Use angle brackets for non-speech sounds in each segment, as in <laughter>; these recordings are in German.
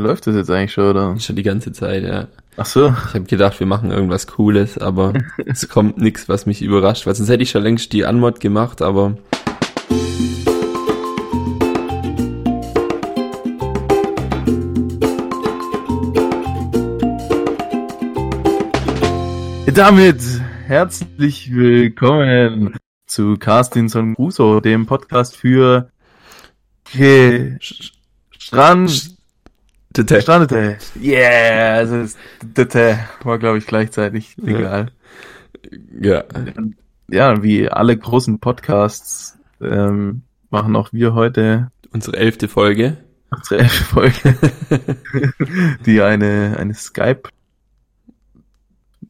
Läuft das jetzt eigentlich schon, oder? Schon die ganze Zeit, ja. Ach so. Ich habe gedacht, wir machen irgendwas Cooles, aber <laughs> es kommt nichts, was mich überrascht, weil sonst hätte ich schon längst die Anmod gemacht, aber Damit herzlich willkommen zu Castinson Crusoe, dem Podcast für Ge Strand Tete. Strandete. Yeah, also Tete war glaube ich gleichzeitig egal. Ja. Ja, wie alle großen Podcasts ähm, machen auch wir heute Unsere elfte Folge. unsere elfte Folge, <laughs> die eine eine Skype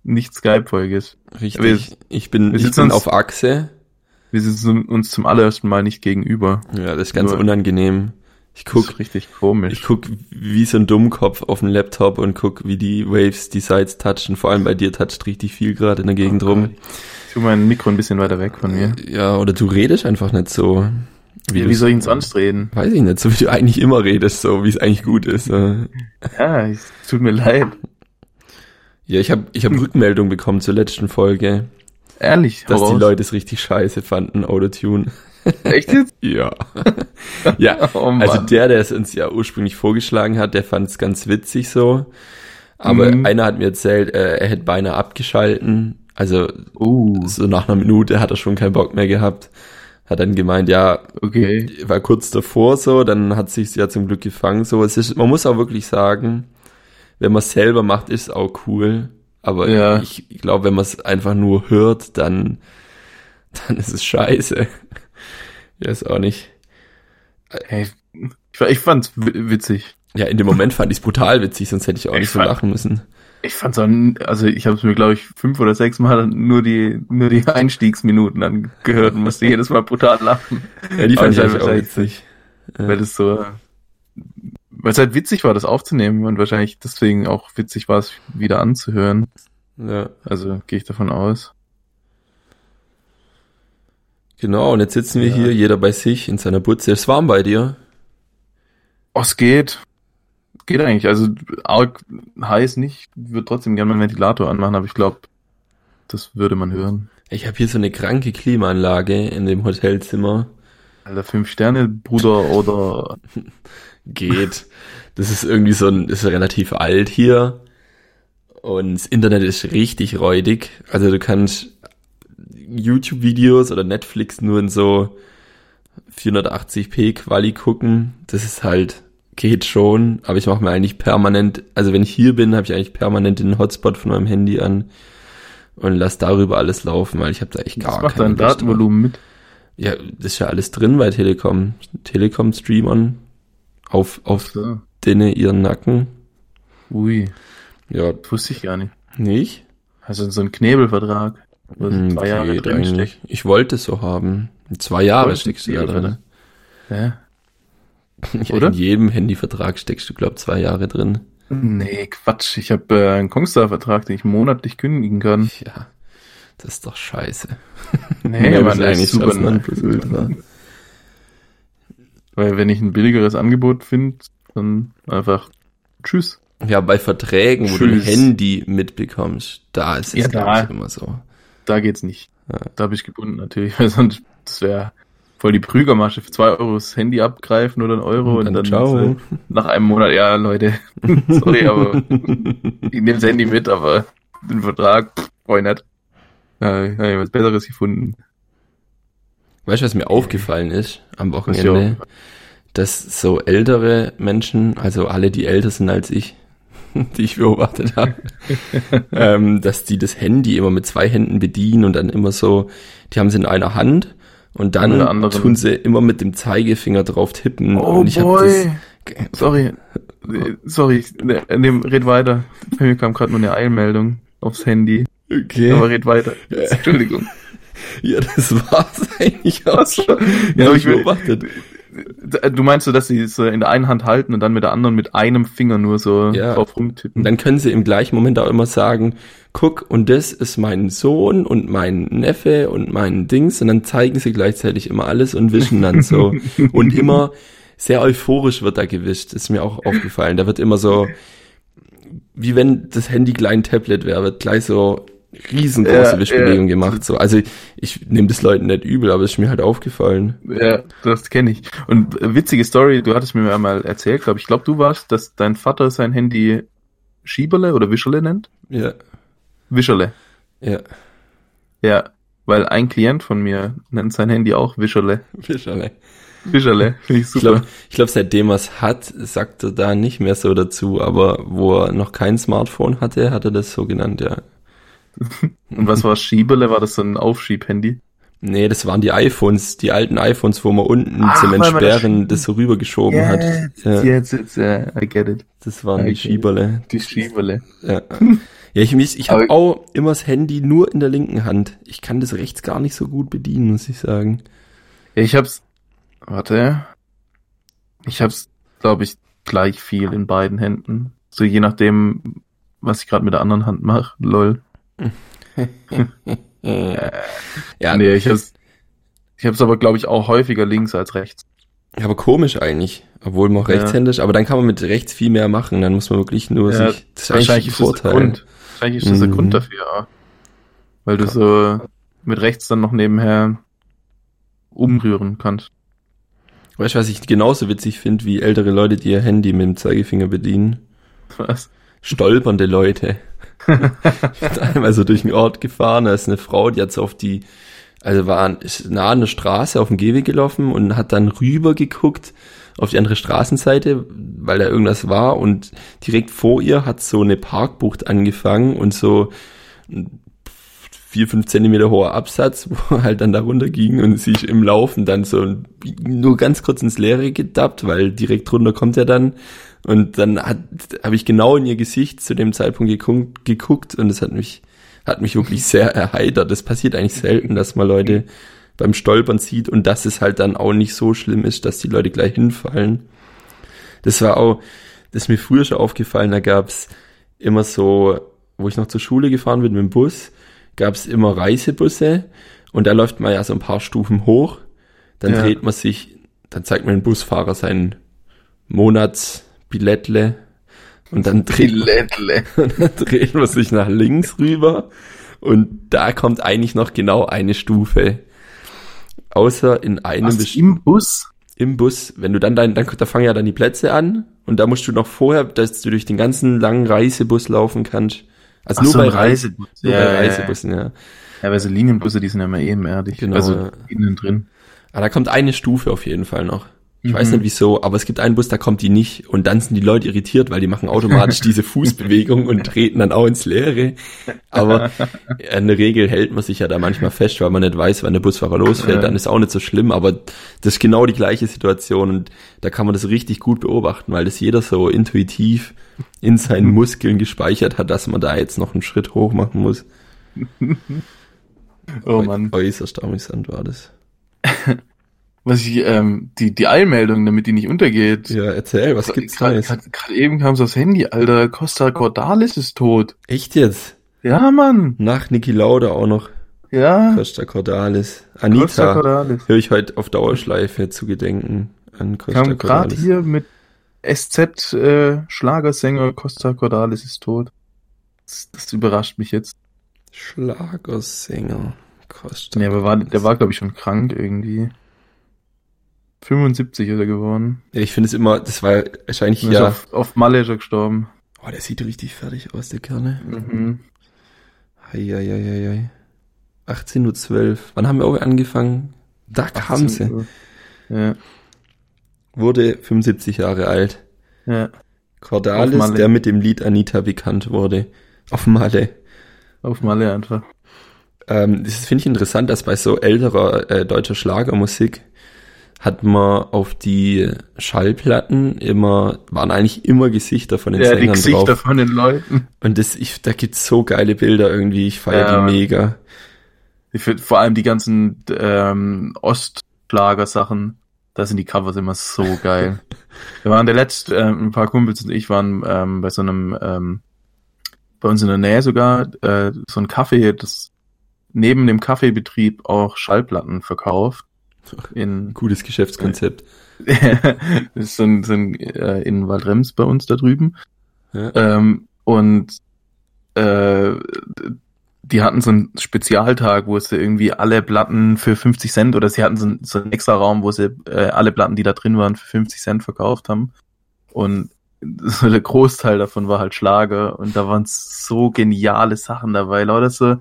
nicht Skype-Folge ist. Richtig. Wir- ich bin, wir ich sitzen bin uns- auf Achse. Wir sitzen uns zum allerersten Mal nicht gegenüber. Ja, das ist ganz Nur- unangenehm. Ich guck, richtig komisch. ich guck wie so ein Dummkopf auf dem Laptop und guck, wie die Waves die Sides touchen. Vor allem bei dir toucht richtig viel gerade in der Gegend Oh rum. Ich tue mein Mikro ein bisschen weiter weg von mir. Ja, oder du redest einfach nicht so. Wie, du- wie soll ich denn sonst reden? Weiß ich nicht, so wie du eigentlich immer redest, so wie es eigentlich gut ist. Ja, es tut mir leid. Ja, ich habe ich hab Rückmeldung bekommen zur letzten Folge, Ehrlich, dass hau die. Leute es richtig scheiße fanden, Autotune. <laughs> Echt jetzt? <laughs> Ja. <laughs> ja, Oh also der, der es uns ja ursprünglich vorgeschlagen hat, der fand es ganz witzig so. Aber Mhm. einer hat mir erzählt, äh, er hätte beinahe abgeschalten. Also Uh, so nach einer Minute hat er schon keinen Bock mehr gehabt. Hat dann gemeint, ja, okay. war kurz davor so, dann hat sich's ja zum Glück gefangen. So, es ist, man muss auch wirklich sagen, wenn man es selber macht, ist es auch cool. Aber Ja. ich glaube, wenn man es einfach nur hört, dann, dann ist es scheiße. <laughs> ja, ist auch nicht. Hey, ich, ich fand's wi- witzig. Ja, in dem Moment fand ich es brutal witzig, sonst hätte ich auch Ich nicht so fand- lachen müssen. Ich fand's auch, also ich habe es mir glaube ich fünf oder sechs Mal nur die nur die Einstiegsminuten angehört und musste jedes Mal brutal lachen, Ja, die fand ich auch witzig. Weil es so, weil es halt witzig war, das aufzunehmen und wahrscheinlich deswegen auch witzig war es wieder anzuhören. ja, Also gehe ich davon aus. genau. Und jetzt sitzen wir Ja. hier, jeder bei sich in seiner Butze. Es warm bei dir. Oh, es geht. Geht eigentlich. Also arg heiß nicht. Ich würde trotzdem gerne meinen Ventilator anmachen, aber ich glaube, das würde man hören. Ich habe hier so eine kranke Klimaanlage in dem Hotelzimmer. Alter, fünf Sterne, Bruder oder <laughs> geht. Das ist irgendwie so ein, ist relativ alt hier. Und das Internet ist richtig räudig. Also du kannst YouTube-Videos oder Netflix nur in so 480p Quali gucken. Das ist halt, geht schon. Aber ich mache mir eigentlich permanent, also wenn ich hier bin, habe ich eigentlich permanent den Hotspot von meinem Handy an und lass darüber alles laufen, weil ich habe da echt gar das macht dein. Datenvolumen mit. Ja, das ist ja alles drin bei Telekom. Telekom Streamern auf, auf So. denen ihren Nacken. Ui, Ja, wusste ich gar nicht. nicht? Also so ein Knebelvertrag, wo Hm, zwei Jahre drin steckt. Ich wollte es so haben. Zwei Jahre steckst du da drin. <laughs> Ja. Ja, Oder? In jedem Handyvertrag steckst du, glaub zwei Jahre drin. Nee, Quatsch. Ich habe äh, einen Kongstar-Vertrag, den ich monatlich kündigen kann. Ja, das ist doch scheiße. Nee, <laughs> aber das ist eigentlich super das. Weil wenn ich ein billigeres Angebot finde, dann einfach tschüss. Ja, bei Verträgen, wo du ein Tschüss. Handy mitbekommst, da ist es Ja, da. immer so. Da geht's nicht. Ja. Da bin ich gebunden natürlich, <laughs> weil sonst das wäre voll die Prügermasche für zwei Euro das Handy abgreifen oder ein Euro und, Und dann, dann ciao. äh, nach einem Monat, ja Leute, <laughs> sorry, aber ich nehme das Handy mit, aber den Vertrag, pff, ich nicht. Ja, ich habe was Besseres gefunden. Weißt du, was mir aufgefallen ist am Wochenende? Dass so ältere Menschen, also alle, die älter sind als ich, <laughs> die ich beobachtet habe, <laughs> ähm, dass die das Handy immer mit zwei Händen bedienen und dann immer so, die haben es in einer Hand und dann tun sie immer mit dem Zeigefinger drauf tippen. Oh und ich boy. das, <laughs> Sorry. Sorry, ne, ne, red weiter. Bei mir kam gerade nur eine Eilmeldung aufs Handy. okay. Aber red weiter. Entschuldigung. Ja, das war's <laughs> eigentlich auch schon. Ja, Ja, aber ich beobachtet. Du meinst so, dass sie es so in der einen Hand halten und dann mit der anderen mit einem Finger nur so Ja. drauf Und rumtippen? dann können sie im gleichen Moment auch immer sagen, guck, und das ist mein Sohn und mein Neffe und mein Dings. Und dann zeigen sie gleichzeitig immer alles und wischen dann so. <laughs> und immer sehr euphorisch wird da gewischt. ist mir auch aufgefallen. Da wird immer so, wie wenn das Handy klein Tablet wäre, wird gleich so riesengroße Ja, Wischbewegung ja. gemacht. So. Also ich nehme das Leuten nicht übel, aber es ist mir halt aufgefallen. Ja, das kenne ich. Und äh, witzige Story, du hattest mir einmal erzählt, glaube ich, glaube du warst, dass dein Vater sein Handy Schieberle oder Wischerle nennt? Ja, Wischerle. ja. Ja, weil ein Klient von mir nennt sein Handy auch Wischerle. Fischerle. Wischerle, finde ich Ich super. glaube, ich glaub, seitdem er es hat, sagt er da nicht mehr so dazu, aber wo er noch kein Smartphone hatte, hat er das so genannt, ja. <laughs> Und was war Schieberle? War das so ein Aufschieb-Handy? Nee, das waren die iPhones, die alten iPhones, wo man unten Ach, zum das Entsperren Schieben- das so rübergeschoben hat. Ja, Jetzt, jetzt, äh, I get it. das waren die Okay. Schieberle. Die Schieberle. Ja, <laughs> ja ich, mich- ich habe auch immer das Handy nur in der linken Hand. Ich kann das rechts gar nicht so gut bedienen, muss ich sagen. Ja, ich hab's, warte, ich hab's, glaube ich, gleich viel in beiden Händen. So je nachdem, was ich gerade mit der anderen Hand mache. Lol. Ja, Nee, ich hab's, ich hab's aber, glaube ich, auch häufiger links als rechts. aber komisch eigentlich, obwohl man auch Ja. rechtshändisch, aber dann kann man mit rechts viel mehr machen, dann muss man wirklich nur Ja, sich, das ist eigentlich ein ist das der Vorteil. Grund. Wahrscheinlich ist das der Mhm. Grund dafür, ja. Weil du so mit rechts dann noch nebenher umrühren kannst. Weißt du, was ich genauso witzig finde, wie ältere Leute, die ihr Handy mit dem Zeigefinger bedienen? Was? Stolpernde Leute. <laughs> ich bin einmal so durch den Ort gefahren, da ist eine Frau, die hat so auf die, also war an- ist nah an der Straße auf dem Gehweg gelaufen und hat dann rüber geguckt auf die andere Straßenseite, weil da irgendwas war und direkt vor ihr hat so eine Parkbucht angefangen und so ein vier, fünf Zentimeter hoher Absatz, <laughs> wo halt dann da runter ging und ist im Laufen dann so nur ganz kurz ins Leere gedappt, weil direkt drunter kommt er dann und dann hat habe ich genau in ihr Gesicht zu dem Zeitpunkt geguckt, geguckt und es hat mich hat mich wirklich sehr erheitert. Das passiert eigentlich selten, dass man Leute beim Stolpern sieht und dass es halt dann auch nicht so schlimm ist, dass die Leute gleich hinfallen. Das war auch, das ist mir früher schon aufgefallen, da gab's immer so, wo ich noch zur Schule gefahren bin mit dem Bus, gab's immer Reisebusse und da läuft man ja so ein paar Stufen hoch, dann Ja. dreht man sich, dann zeigt man dem Busfahrer sein Monatsbillettle und dann <laughs> dreht <laughs> und dann dreht man sich nach links rüber und da kommt eigentlich noch genau eine Stufe. Außer in einem Was, im Bus? im Bus, wenn du dann dein, dann, da fangen ja dann die Plätze an und da musst du noch vorher, dass du durch den ganzen langen Reisebus laufen kannst. Also Ach nur so, bei Reisebus. nur Ja, bei ja, ja. Reisebussen, ja. Ja, weil so Linienbusse, die sind ja immer ebenerdig. Genau, Also ja. innen drin. Aber da kommt eine Stufe auf jeden Fall noch. Ich Mhm. weiß nicht wieso, aber es gibt einen Bus, da kommt die nicht und dann sind die Leute irritiert, weil die machen automatisch <laughs> diese Fußbewegung und treten dann auch ins Leere. Aber in der Regel hält man sich ja da manchmal fest, weil man nicht weiß, wann der Busfahrer losfährt, dann ist auch nicht so schlimm, aber das ist genau die gleiche Situation und da kann man das richtig gut beobachten, weil das jeder so intuitiv in seinen Muskeln gespeichert hat, dass man da jetzt noch einen Schritt hoch machen muss. <laughs> Oh Mann. Äußerst amüsant war das. <laughs> Was ich, ähm, die, die Eilmeldung, damit die nicht untergeht. Ja, erzähl, was gibt's Gerade Neues? gerade- gerade eben kam so aufs Handy, Alter. Costa Cordalis ist tot. Echt jetzt? Ja, Mann. Nach Niki Lauda auch noch Ja. Costa Cordalis. Costa Anita Cordalis. höre ich heute auf Dauerschleife zu gedenken an Costa Kam gerade Cordalis. hier mit SZ äh, Schlagersänger Costa Cordalis ist tot. Das, das überrascht mich jetzt. Schlagersänger Costa. Nee, aber war, der war, glaube ich, schon krank irgendwie. 75 ist er geworden. Ja, ich finde es immer, das war wahrscheinlich ja. Auf, auf Malle ist er gestorben. Oh, der sieht richtig fertig aus, der Kerle. Mhm. Eieieiei. 18.12 Uhr. Wann haben wir auch angefangen? Da kam sie. 18 Uhr. Ja, Wurde 75 Jahre alt. ja. Cordalis, der mit dem Lied Anita bekannt wurde. Auf Malle. Auf Malle einfach. Ähm, das finde ich interessant, dass bei so älterer äh, deutscher Schlagermusik hat man auf die Schallplatten immer, waren eigentlich immer Gesichter von den Ja, die Sängern Gesichter drauf. von den Leuten. Und das, ich, da gibt's so geile Bilder irgendwie, ich feiere Ja, die mega. Ich finde vor allem die ganzen ähm, Ostschlager-Sachen, da sind die Covers immer so geil. <laughs> Wir waren der letzte, ähm, ein paar Kumpels und ich waren ähm, bei so einem, ähm, bei uns in der Nähe sogar, äh, so ein Café, das neben dem Kaffeebetrieb auch Schallplatten verkauft. In, <laughs> Gutes Geschäftskonzept. das <laughs> ist so ein, so ein äh, in Waldrems bei uns da drüben. Ja. Ähm, und äh, die hatten so einen Spezialtag, wo sie irgendwie alle Platten für 50 Cent oder sie hatten so, einen- so einen extra Raum, wo sie äh, alle Platten, die da drin waren, für 50 Cent verkauft haben. Und so der Großteil davon war halt Schlager und da waren so geniale Sachen dabei. Lauter so,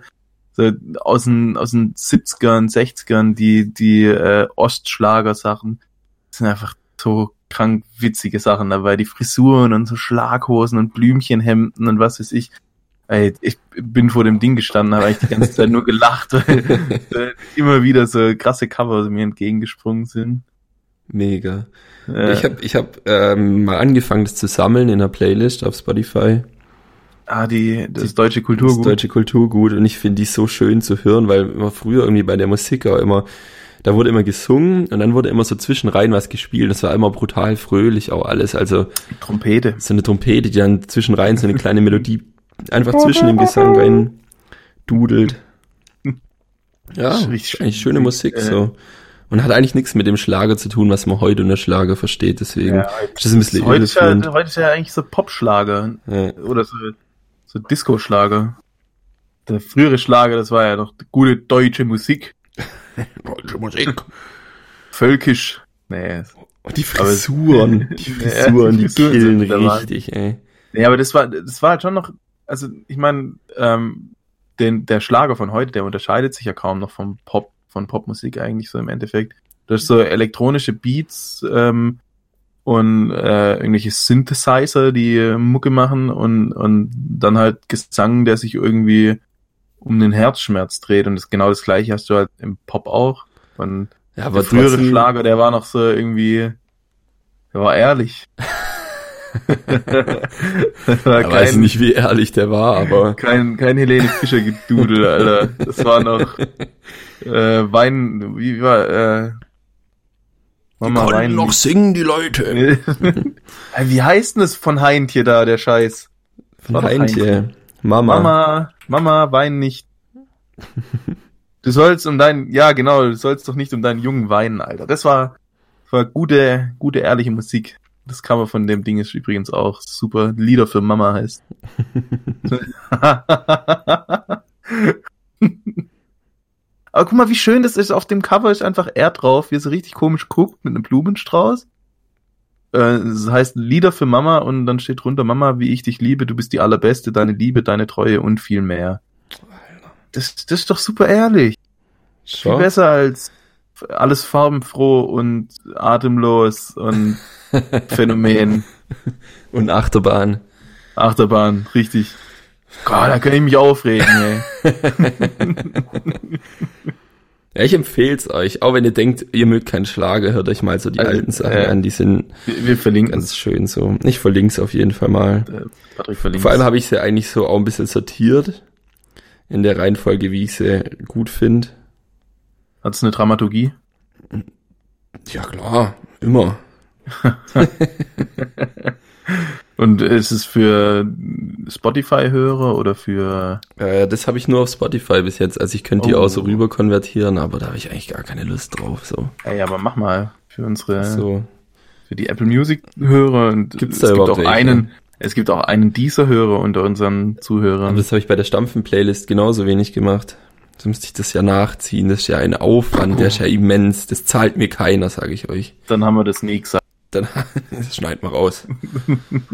so aus den, aus den 70ern, 60ern, die, die äh, Ostschlager-Sachen sind einfach so krank witzige Sachen dabei. Die Frisuren und so Schlaghosen und Blümchenhemden und was weiß ich. Ey, ich bin vor dem Ding gestanden, habe eigentlich die ganze Zeit nur gelacht, weil <laughs> äh, immer wieder so krasse Cover mir entgegengesprungen sind. Mega. Äh, Ich habe ich hab, ähm, mal angefangen, das zu sammeln in einer Playlist auf Spotify. Ah, die, das deutsche Das Kulturgut. deutsche Kulturgut und ich finde die so schön zu hören, weil immer früher irgendwie bei der Musik auch immer, da wurde immer gesungen und dann wurde immer so zwischenrein was gespielt. Das war immer brutal fröhlich auch alles. Also Trompete. so eine Trompete, die dann zwischenrein so eine kleine Melodie einfach zwischen dem Gesang rein dudelt. Ja, Das richtig eigentlich schön. schöne Musik Äh, so. Und hat eigentlich nichts mit dem Schlager zu tun, was man heute unter Schlager versteht. Deswegen Ja, ist das ein bisschen heute, ist ja, heute ist ja eigentlich so Popschlager Ja. oder so, so Disco-Schlager. Der frühere Schlager, das war ja noch gute deutsche Musik. <laughs> Deutsche Musik. Völkisch. Nee. Und die Aber- <laughs> Frisuren, die Ja, Frisuren, die die Frisuren killen richtig, ey. Nee, aber das war, das war halt schon noch, also ich meine, ähm, den, der Schlager von heute, der unterscheidet sich ja kaum noch vom Pop, von Popmusik eigentlich so im Endeffekt. Das ist so elektronische Beats ähm, und äh, irgendwelche Synthesizer, die äh, Mucke machen und, und dann halt Gesang, der sich irgendwie um den Herzschmerz dreht und das genau das gleiche hast du halt im Pop auch. Und Ja, der aber frühere trotzdem, Schlager, der war noch so irgendwie, der war ehrlich. <laughs> <laughs> war ich weiß nicht, wie ehrlich der war, aber <laughs> kein, kein Helene Fischer gedudel, Alter. Das war noch äh, Wein, wie war, äh, Mama Wein. singen, die Leute. <laughs> Wie heißt denn das von Heintje da, der Scheiß? Von doch Heintje. Mama. Mama, Mama, wein nicht. <laughs> Du sollst um deinen, ja genau, du sollst doch nicht um deinen Jungen weinen, Alter. Das war, war gute, gute, ehrliche Musik. Das Cover von dem Ding ist übrigens auch super. Lieder für Mama heißt. <laughs> Aber guck mal, wie schön das ist. Auf dem Cover ist einfach er drauf, wie er so richtig komisch guckt mit einem Blumenstrauß. Äh, Das heißt Lieder für Mama und dann steht drunter Mama, wie ich dich liebe, du bist die allerbeste, deine Liebe, deine Treue und viel mehr. Das, das ist doch super ehrlich. Viel Schon? besser als alles farbenfroh und atemlos und <laughs> Phänomen. Und Achterbahn. Achterbahn, richtig. Gott, da kann ich mich aufregen, ey. <laughs> Ja, ich empfehl's euch. Auch wenn ihr denkt, ihr mögt keinen Schlager, hört euch mal so die Also, alten Sachen äh, an. Die sind Wir, wir verlinken ganz schön so. Ich verlink's auf jeden Fall mal. Äh, Patrick verlinkt. Vor allem habe ich sie eigentlich so auch ein bisschen sortiert. In der Reihenfolge, wie ich sie gut finde. Hat es eine Dramaturgie? Ja, klar. Immer. <laughs> <laughs> Und ist es für Spotify-Hörer oder für Äh, das habe ich nur auf Spotify bis jetzt. Also ich könnte die Oh. auch so rüber konvertieren, aber da habe ich eigentlich gar keine Lust drauf. So. Ey, aber mach mal für unsere so. für die Apple Music Hörer und Gibt's es da gibt überhaupt auch einen es gibt auch einen dieser Hörer unter unseren Aber Zuhörern. das habe ich bei der Stampfen-Playlist genauso wenig gemacht. So müsste ich das ja nachziehen. Das ist ja ein Aufwand, der ist ja immens. Das zahlt mir keiner, sage ich euch. Dann haben wir das nie gesagt. Dann <laughs> das schneid mal raus. <laughs>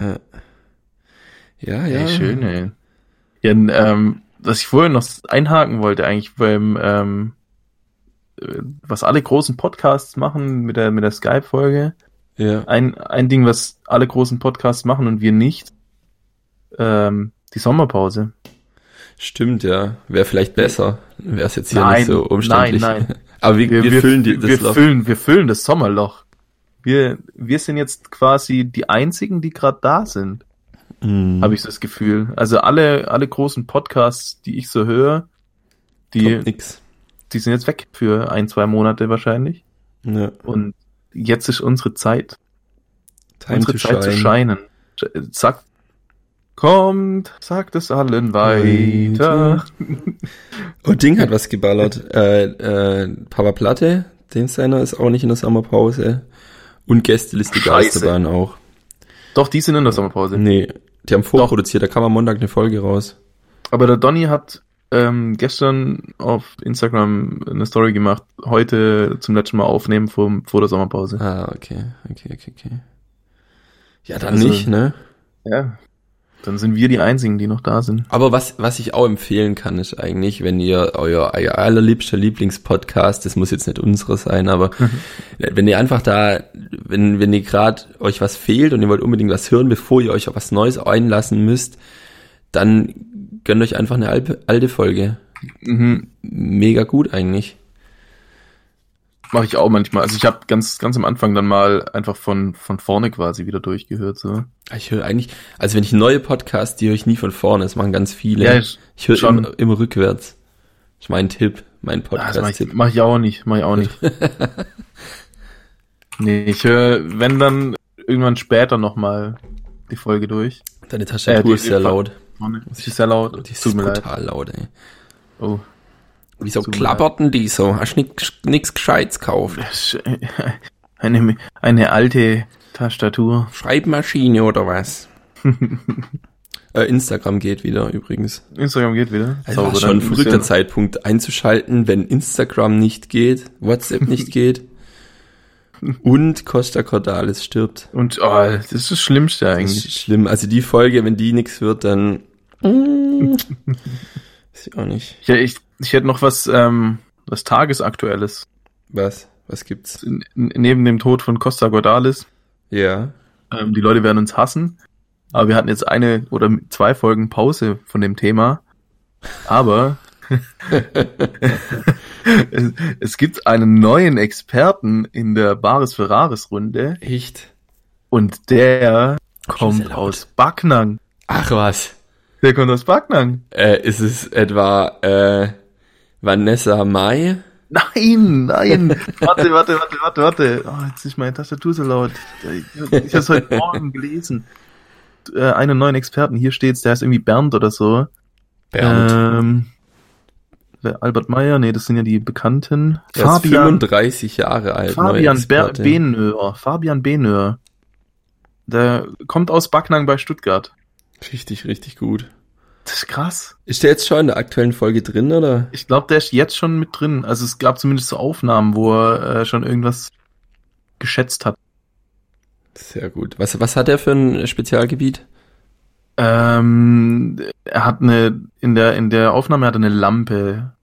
ja, ja. ja. Ey, schön, ey. Ja, ähm, was ich vorhin noch einhaken wollte, eigentlich beim, ähm, äh, was alle großen Podcasts machen mit der, mit der Skype-Folge. Ja. Ein, ein Ding, was alle großen Podcasts machen und wir nicht, ähm, die Sommerpause. Stimmt, ja. Wäre vielleicht besser. Wäre es jetzt hier Nein, nicht so umständlich. nein, nein. <laughs> Aber wir, wir, füllen die, das wir Loch. füllen, wir füllen das Sommerloch. Wir, wir sind jetzt quasi die einzigen, die gerade da sind, Mhm. habe ich so das Gefühl. Also alle, alle großen Podcasts, die ich so höre, die, die sind jetzt weg für ein, zwei Monate wahrscheinlich. Ja. Und jetzt ist unsere Zeit, Time unsere to Zeit zu shine. scheinen. Sagt, kommt, sagt es allen weiter. <laughs> Oh, Ding hat was geballert. Äh, äh, Papa Platte, Den seiner ist auch nicht in der Sommerpause. Und Gästeliste Scheiße. Geisterbahn auch. Doch, die sind in der Sommerpause. Nee, die haben vorproduziert, da kam am Montag eine Folge raus. Aber der Donny hat ähm, gestern auf Instagram eine Story gemacht, heute zum letzten Mal aufnehmen vor, vor der Sommerpause. Ah, okay, okay, okay, okay. Ja, dann Also- nicht, ne? Ja. Dann sind wir die Einzigen, die noch da sind. Aber was, was ich auch empfehlen kann, ist eigentlich, wenn ihr euer, euer allerliebster Lieblingspodcast, das muss jetzt nicht unsere sein, aber wenn ihr einfach da, wenn, wenn ihr gerade euch was fehlt und ihr wollt unbedingt was hören, bevor ihr euch auf was Neues einlassen müsst, dann gönnt euch einfach eine alte, alte Folge. Mhm. Mega gut eigentlich. Mache ich auch manchmal. Also ich habe ganz, ganz am Anfang dann mal einfach von, von vorne quasi wieder durchgehört. So. Ich höre eigentlich, also wenn ich neue Podcasts, die höre ich nie von vorne, das machen ganz viele. Ja, ich- ich höre schon. immer, immer rückwärts. Das ist mein Tipp, mein Ah, das mache ich, mach ich auch nicht. Mach ich auch nicht. <laughs> nee, ich höre, wenn dann irgendwann später nochmal die Folge durch. Deine Tastatur Äh, die- ist sehr laut. Sie ist sehr laut. Die ist Tut mir leid. laut, ey. Oh. Wieso Tut mir klappert denn die so? Hast nix, nix Gescheites gekauft? Das ist eine, eine alte Tastatur. Schreibmaschine oder was? <laughs> äh, Instagram geht wieder übrigens. Instagram geht wieder. Also war schon ein verrückter Zeitpunkt einzuschalten, wenn Instagram nicht geht, WhatsApp <laughs> nicht geht und Costa Cordalis stirbt. Und oh, das ist das Schlimmste Das eigentlich. ist schlimm. Also die Folge, wenn die nix wird, dann... Mm, Weiß ich auch nicht. Ich, ich, ich hätte noch was, ähm, was Tagesaktuelles. Was? Was gibt's? N neben dem Tod von Costa Gordalis. Ja. Ähm, die Leute werden uns hassen. Aber wir hatten jetzt eine oder zwei Folgen Pause von dem Thema. Aber <laughs> es, es gibt einen neuen Experten in der Baris Ferraris Runde Echt? und der kommt aus Backnang. Ach was. Der kommt aus Backnang. Äh, ist es etwa äh, Vanessa Mai? Nein, nein. warte, warte, warte, warte, warte. Oh, jetzt ist meine Tastatur so laut. Ich, ich habe es heute Morgen gelesen. Äh, einen neuen Experten. Hier steht's, der heißt irgendwie Bernd oder so. Ähm, der Albert Meyer, nee, das sind ja die Bekannten. Er ist Fabian, 35 Jahre alt. Fabian. Benöhr. Fabian Benöhr. Der kommt aus Backnang bei Stuttgart. Richtig, richtig gut. Das ist krass. Ist der jetzt schon in der aktuellen Folge drin, oder? Ich glaube, der ist jetzt schon mit drin. Also es gab zumindest so Aufnahmen, wo er äh, schon irgendwas geschätzt hat. Sehr gut. Was, was hat er für ein Spezialgebiet? Ähm, er hat eine, in der, in der Aufnahme hat er eine Lampe. <laughs>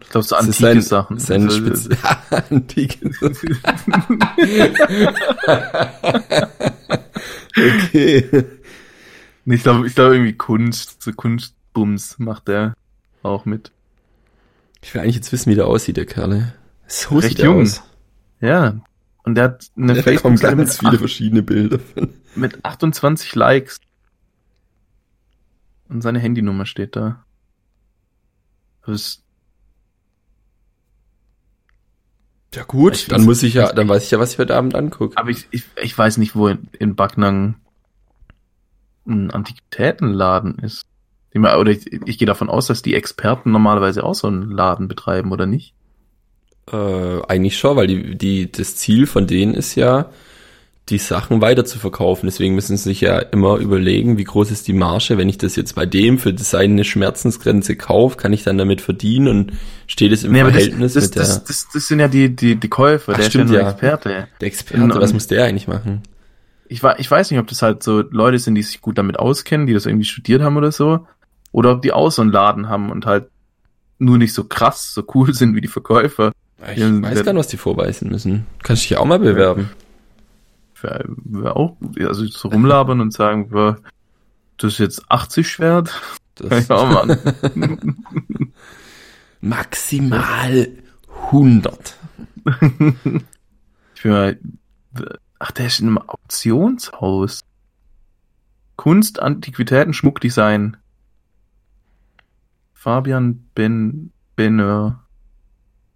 Ich glaube, so antike sein, Sachen. Sein Also, Spez <laughs> antike Sachen. <laughs> okay. Ich glaube, ich glaube irgendwie Kunst, so Kunstbums macht er auch mit. Ich will eigentlich jetzt wissen, wie der aussieht, der Kerle. So Recht sieht jung. aus. Ja. Und er hat eine kommen Facebook-Seite ganz mit, viele acht- verschiedene Bilder mit 28 Likes. Und seine Handynummer steht da. Das Ja gut, dann weiß- muss ich ja, dann weiß ich ja, was ich heute Abend angucke. Aber ich, ich, ich weiß nicht, wo in, in Backnang ein Antiquitätenladen ist. Oder ich, ich gehe davon aus, dass die Experten normalerweise auch so einen Laden betreiben, oder nicht? Äh, eigentlich schon, weil die, die, das Ziel von denen ist ja, die Sachen weiter zu verkaufen. Deswegen müssen sie sich ja immer überlegen, wie groß ist die Marge. Wenn ich das jetzt bei dem für seine Schmerzensgrenze kaufe, kann ich dann damit verdienen und steht es im Nee, aber das, Verhältnis das, mit der, das, das, das sind ja die, die, die Käufer, Ach, der stimmt, ist ja nur ja. Experte. der Experte. Was muss der eigentlich machen? Ich, ich weiß nicht, ob das halt so Leute sind, die sich gut damit auskennen, die das irgendwie studiert haben oder so, oder ob die auch so einen Laden haben und halt nur nicht so krass, so cool <laughs> sind wie die Verkäufer. Ich Ja, weiß gar nicht, was die vorweisen müssen. Kannst dich ja auch mal bewerben. Wär, wär auch, also so rumlabern und sagen, das ist jetzt 80 Schwert. Das <laughs> Ja, Mann. <laughs> maximal 100. Ich bin mal, ach, der ist in einem Auktionshaus. Kunst, Antiquitäten, Schmuckdesign. Fabian Ben, Benner.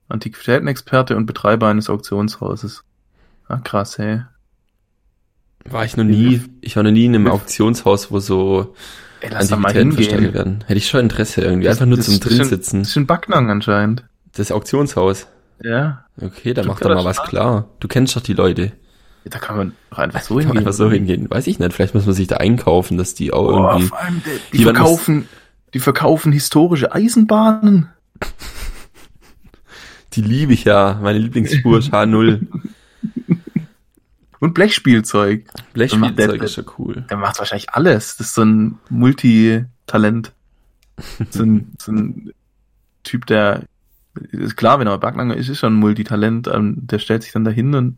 Antiquitätenexperte und Betreiber eines Auktionshauses. Ah, krass, hey. War ich noch nie, ich war noch nie in einem Auktionshaus, wo so Ey, Antiquitäten versteigert werden. Hätte ich schon Interesse irgendwie. Einfach nur Das- zum das drin sitzen. Das ist in Backnang anscheinend. Das Auktionshaus. Ja. Okay, dann mach doch mal was klar. Du kennst doch die Leute. Da kann man doch einfach so hingehen. einfach so hingehen. Weiß ich nicht. Vielleicht muss man sich da einkaufen, dass die auch Boah, irgendwie. vor allem, die, die verkaufen, die verkaufen historische Eisenbahnen. <laughs> Die liebe ich ja. Meine Lieblingsspur ist H0. <laughs> Und Blechspielzeug. Blechspielzeug ist ja cool. Der macht wahrscheinlich alles. Das ist so ein Multitalent. <laughs> So ein, so ein Typ, der ist klar, wenn er Backlanger ist, ist schon ein Multitalent. ähm, Der stellt sich dann dahin und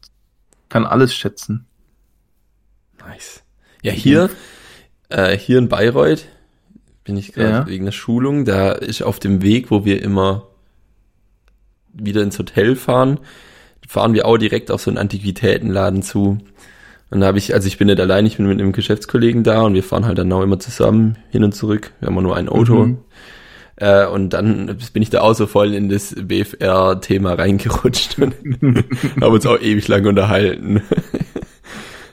kann alles schätzen. Nice. Ja, hier, äh, hier in Bayreuth bin ich gerade Ja. wegen der Schulung. Da ist auf dem Weg, wo wir immer wieder ins Hotel fahren, fahren wir auch direkt auf so einen Antiquitätenladen zu. Und da habe ich, also ich bin nicht allein, ich bin mit einem Geschäftskollegen da und wir fahren halt dann auch immer zusammen hin und zurück. Wir haben nur ein Auto. Mhm. Äh, und dann bin ich da auch so voll in das BFR-Thema reingerutscht und <laughs> haben uns auch ewig lang unterhalten.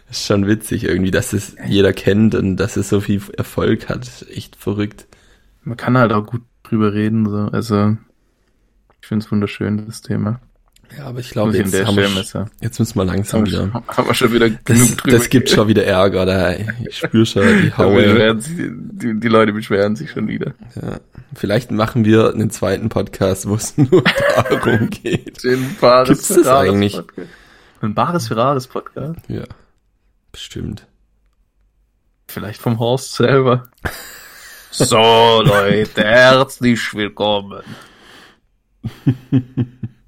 ist schon witzig irgendwie, dass es jeder kennt und dass es so viel Erfolg hat. Echt verrückt. Man kann halt auch gut drüber reden. So. Also, ich finde es wunderschön, das Thema. Ja, aber ich glaube, jetzt, haben wir, sch- messer. jetzt müssen wir langsam Haben wieder. wir, haben wir schon wieder Das, das gibt schon wieder Ärger, da ich spüre schon die Haue. die, die Leute beschweren sich schon wieder. Ja. Vielleicht machen wir einen zweiten Podcast, wo es <laughs> nur darum geht. Den Bares Gibt's das eigentlich? Podcast. Ein Bares Ferraris Podcast? Ja, bestimmt. Vielleicht vom Horst selber. So, Leute, herzlich willkommen. <laughs>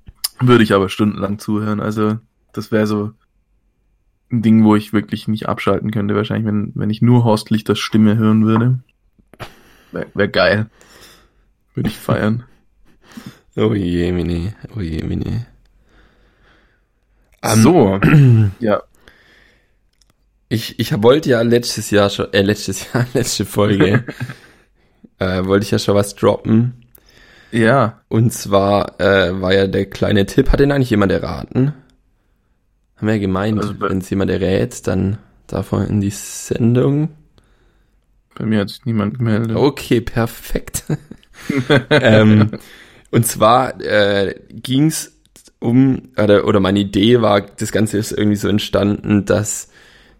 Würde ich aber stundenlang zuhören. Also, das wäre so ein Ding, wo ich wirklich nicht abschalten könnte. Wahrscheinlich, wenn, wenn ich nur Horst Lichters Stimme hören würde. Wäre wär geil. Würde ich feiern. <laughs> Oh je, Mini. Oh je, Mini. Ähm, so. <clears throat> ja. Ich, ich wollte ja letztes Jahr schon, äh, letztes Jahr, <laughs> letzte Folge, <laughs> äh, wollte ich ja schon was droppen. Ja. Und zwar äh, war ja der kleine Tipp, hat den eigentlich jemand erraten? Haben wir ja gemeint, Also wenn es jemand errät, dann darf er in die Sendung. Bei mir hat sich niemand gemeldet. Okay, perfekt. <laughs> ähm, und zwar äh, ging's um, oder, oder meine Idee war, das Ganze ist irgendwie so entstanden, dass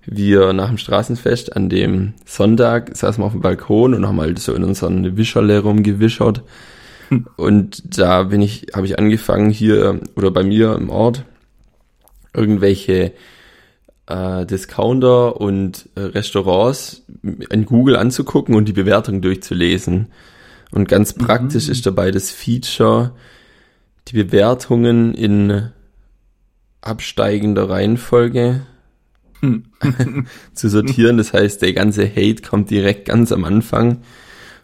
wir nach dem Straßenfest an dem Sonntag saßen wir auf dem Balkon und haben halt so in unseren Wischerle rumgewischert. Und da bin ich, habe ich angefangen hier oder bei mir im Ort irgendwelche äh, Discounter und äh, Restaurants in Google anzugucken und die Bewertung durchzulesen. Und ganz praktisch ist dabei das Feature, die Bewertungen in absteigender Reihenfolge Hm. <laughs> zu sortieren. Das heißt, der ganze Hate kommt direkt ganz am Anfang.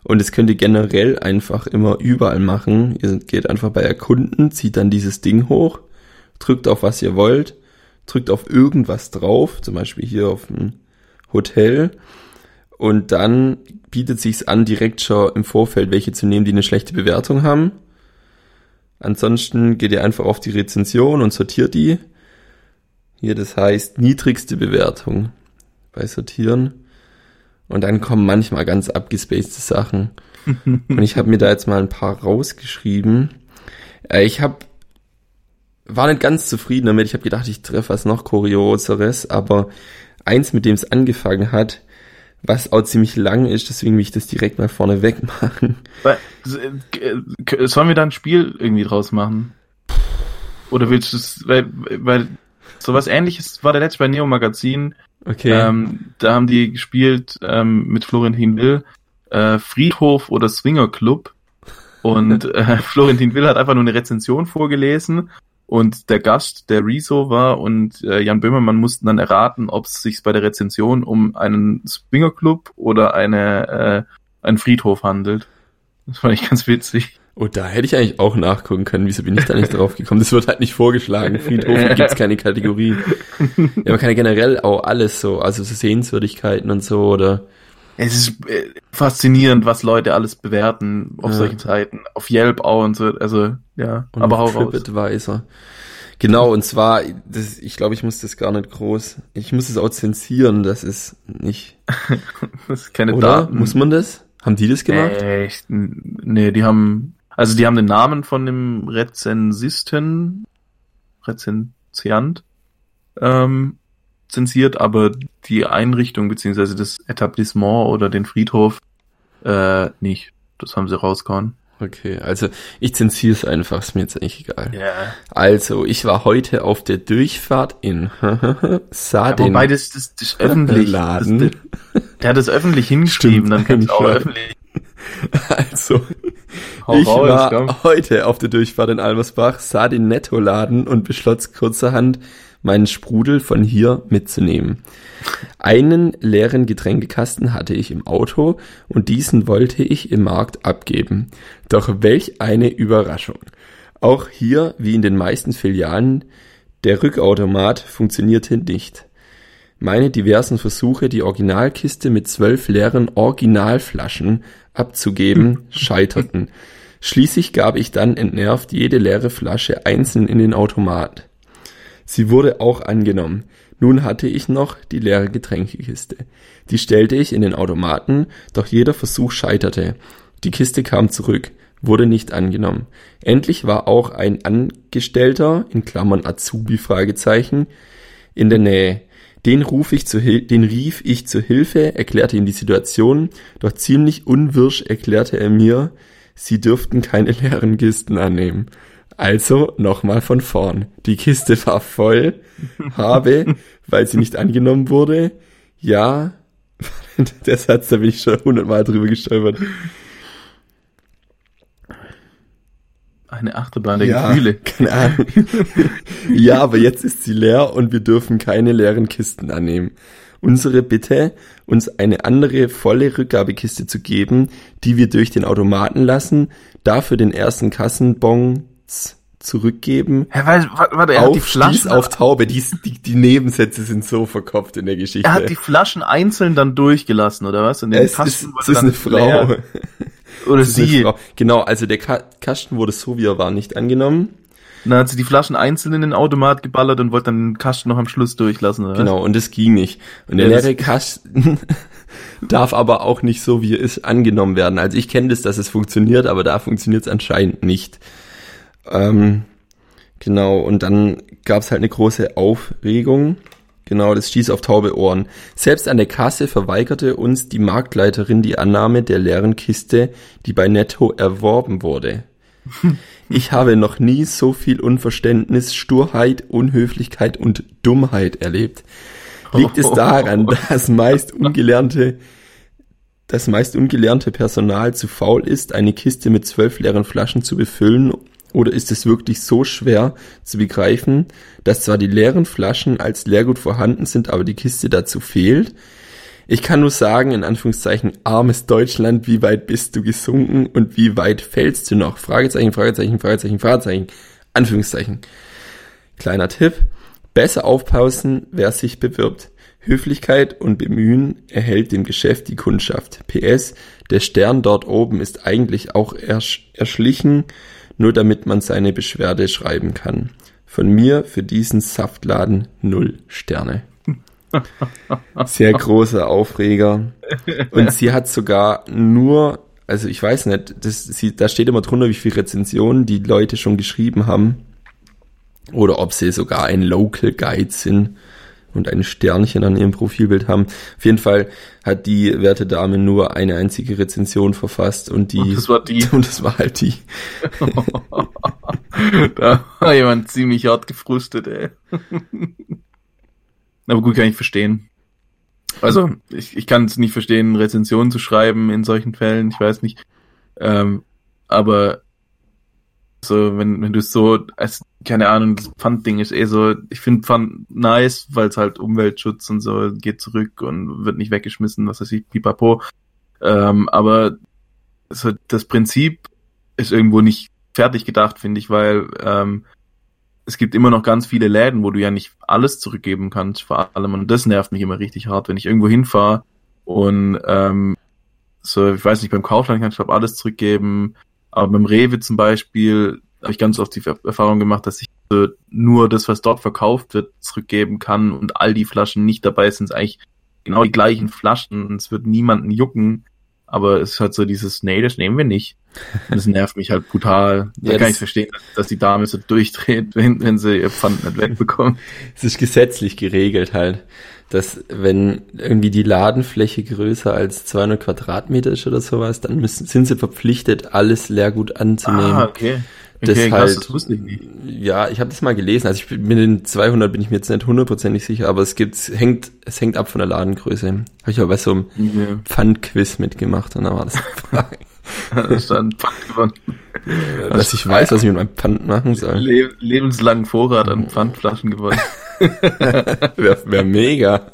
Und es könnt ihr generell einfach immer überall machen. Ihr geht einfach bei Erkunden, zieht dann dieses Ding hoch, drückt auf was ihr wollt, drückt auf irgendwas drauf, zum Beispiel hier auf ein Hotel. Und dann bietet sich's an, direkt schon im Vorfeld welche zu nehmen, die eine schlechte Bewertung haben. Ansonsten geht ihr einfach auf die Rezension und sortiert die. Hier, das heißt niedrigste Bewertung bei Sortieren. Und dann kommen manchmal ganz abgespacede Sachen. <laughs> und ich habe mir da jetzt mal ein paar rausgeschrieben. Äh, ich habe war nicht ganz zufrieden damit. Ich habe gedacht, ich treffe was noch kurioseres, aber eins, mit dem es angefangen hat, was auch ziemlich lang ist, deswegen will ich das direkt mal vorne weg machen. Weil, äh, sollen wir da ein Spiel irgendwie draus machen? Oder willst du es, weil, weil sowas ähnliches war der letzte bei Neo Magazin. Okay. Ähm, da haben die gespielt ähm, mit Florentin Will äh, Friedhof oder Swinger Club. Und <laughs> äh, Florentin Will hat einfach nur eine Rezension vorgelesen und der Gast, der Rezo war und äh, Jan Böhmermann mussten dann erraten, ob es sich bei der Rezension um einen Swinger Club oder eine, äh, einen Friedhof handelt. Das fand ich ganz witzig. Oh, da hätte ich eigentlich auch nachgucken können. Wieso bin ich da nicht drauf gekommen? Das wird halt nicht vorgeschlagen. <laughs> Friedhofen gibt's keine Kategorie. Ja, man kann ja generell auch alles so, also so Sehenswürdigkeiten und so, oder Es ist äh, faszinierend, was Leute alles bewerten auf Ja. solchen Seiten. Auf Yelp auch und so. Also, ja. und aber hau raus. TripAdvisor. Genau, und zwar, das, ich glaube, ich muss das gar nicht groß, ich muss es auch zensieren, das ist nicht, <laughs> Das ist keine oder? Daten. Muss man das? Haben die das gemacht? Echt? Nee, die haben, also die haben den Namen von dem Rezensisten Rezensiant ähm, zensiert, aber die Einrichtung beziehungsweise das Etablissement oder den Friedhof äh, nicht. Das haben sie rausgehauen. Okay, also ich zensiere es einfach, ist mir jetzt eigentlich egal. Ja. Also, ich war heute auf der Durchfahrt in sah <laughs> Ja, den wobei das, das, das öffentlich. Laden. Das, der hat das öffentlich hingeschrieben, Stimmt, dann kannst du auch öffentlich. <laughs> Also, Hau ich raus, war komm. heute auf der Durchfahrt in Almersbach, sah den Nettoladen und beschloss kurzerhand, meinen Sprudel von hier mitzunehmen. Einen leeren Getränkekasten hatte ich im Auto und diesen wollte ich im Markt abgeben. Doch welch eine Überraschung. Auch hier, wie in den meisten Filialen, der Rückautomat funktionierte nicht. Meine diversen Versuche, die Originalkiste mit zwölf leeren Originalflaschen abzugeben, <laughs> scheiterten. Schließlich gab ich dann entnervt jede leere Flasche einzeln in den Automat. Sie wurde auch angenommen. Nun hatte ich noch die leere Getränkekiste. Die stellte ich in den Automaten, doch jeder Versuch scheiterte. Die Kiste kam zurück, wurde nicht angenommen. Endlich war auch ein Angestellter, in Klammern Azubi, Fragezeichen, in der Nähe. Den, ruf ich zu den rief ich zu Hilfe, erklärte ihm die Situation, doch ziemlich unwirsch erklärte er mir, sie dürften keine <laughs> leeren Kisten annehmen. Also nochmal von vorn. Die Kiste war voll, habe, weil sie nicht angenommen wurde, ja, <laughs> der Satz, da bin ich schon hundertmal drüber gestolpert. Eine Achterbahn der ja, Gefühle. Keine Ahnung. <laughs> ja, aber jetzt ist sie leer und wir dürfen keine leeren Kisten annehmen. Unsere Bitte, uns eine andere volle Rückgabekiste zu geben, die wir durch den Automaten lassen, dafür den ersten Kassenbons zurückgeben. Hä, warte, warte, er hat die auf Flaschen, auf Taube. Die, die, die Nebensätze sind so verkopft in der Geschichte. er hat die Flaschen einzeln dann durchgelassen, oder was? Und den es ist, Kasten es ist eine Frau. leer. <laughs> Oder sie. Genau, also der Ka Kasten wurde so, wie er war, nicht angenommen. Dann hat sie die Flaschen einzeln in den Automat geballert und wollte dann den Kasten noch am Schluss durchlassen, oder? Genau, und es ging nicht. Und der Ja, das- leere Kasten <laughs> darf aber auch nicht so, wie er ist, angenommen werden. Also ich kenne das, dass es funktioniert, aber da funktioniert es anscheinend nicht. Ähm, genau, und dann gab es halt eine große Aufregung. Genau, das stieß auf taube Ohren. Selbst an der Kasse verweigerte uns die Marktleiterin die Annahme der leeren Kiste, die bei Netto erworben wurde. <laughs> Ich habe noch nie so viel Unverständnis, Sturheit, Unhöflichkeit und Dummheit erlebt. Liegt es daran, <laughs> dass meist ungelernte, das meist ungelernte Personal zu faul ist, eine Kiste mit zwölf leeren Flaschen zu befüllen, oder ist es wirklich so schwer zu begreifen, dass zwar die leeren Flaschen als Leergut vorhanden sind, aber die Kiste dazu fehlt? Ich kann nur sagen, in Anführungszeichen, armes Deutschland, wie weit bist du gesunken und wie weit fällst du noch? Fragezeichen, Fragezeichen, Fragezeichen, Fragezeichen, Anführungszeichen. Kleiner Tipp, besser aufpassen, wer sich bewirbt. Höflichkeit und Bemühen erhält dem Geschäft die Kundschaft. PS, der Stern dort oben ist eigentlich auch ersch erschlichen, nur damit man seine Beschwerde schreiben kann. Von mir für diesen Saftladen null Sterne. <laughs> Sehr großer Aufreger. Und sie hat sogar nur, also ich weiß nicht, das, sie, da steht immer drunter, wie viele Rezensionen die Leute schon geschrieben haben. Oder ob sie sogar ein Local Guide sind und ein Sternchen an ihrem Profilbild haben. Auf jeden Fall hat die werte Dame nur eine einzige Rezension verfasst und die, Und das war die. <laughs> und das war halt die. <laughs> da war jemand ziemlich hart gefrustet, ey. <laughs> Aber gut, kann ich verstehen. Also, ich, ich kann es nicht verstehen, Rezensionen zu schreiben in solchen Fällen, ich weiß nicht. Ähm, aber so, wenn, wenn du es so, als, keine Ahnung, das Pfandding ist eh so, ich finde Pfand nice, weil es halt Umweltschutz und so geht zurück und wird nicht weggeschmissen, was weiß ich, pipapo. Ähm, aber so das Prinzip ist irgendwo nicht fertig gedacht, finde ich, weil ähm, es gibt immer noch ganz viele Läden, wo du ja nicht alles zurückgeben kannst, vor allem. Und das nervt mich immer richtig hart, wenn ich irgendwo hinfahre und ähm, so, ich weiß nicht, beim Kaufland kann ich glaube alles zurückgeben, aber beim Rewe zum Beispiel habe ich ganz oft die Erfahrung gemacht, dass ich nur das, was dort verkauft wird, zurückgeben kann und all die Flaschen nicht dabei sind, es eigentlich genau die gleichen Flaschen und es wird niemanden jucken. Aber es ist halt so dieses, nee, das nehmen wir nicht. Und das nervt mich halt brutal. <laughs> Da Ja, kann ich verstehen, dass die Dame so durchdreht, wenn, wenn sie ihr Pfand nicht wegbekommt. <laughs> Es ist gesetzlich geregelt halt, dass wenn irgendwie die Ladenfläche größer als 200 Quadratmeter ist oder sowas, dann müssen, sind sie verpflichtet, alles Leergut anzunehmen. Ah, okay. Das Okay, krass, halt- das ich nicht. Ja, ich habe das mal gelesen. Also ich bin mit den 200 bin ich mir jetzt nicht hundertprozentig sicher, aber es gibt, es hängt, es hängt ab von der Ladengröße. Habe ich aber bei so einem Ja, Pfandquiz mitgemacht und da war das <laughs> Frage, da ist dann Pfand gewonnen. dass ich weiß, was ich mit meinem Pfand machen soll. Le lebenslangen Vorrat an Pfandflaschen gewonnen. <laughs> Wäre wär mega.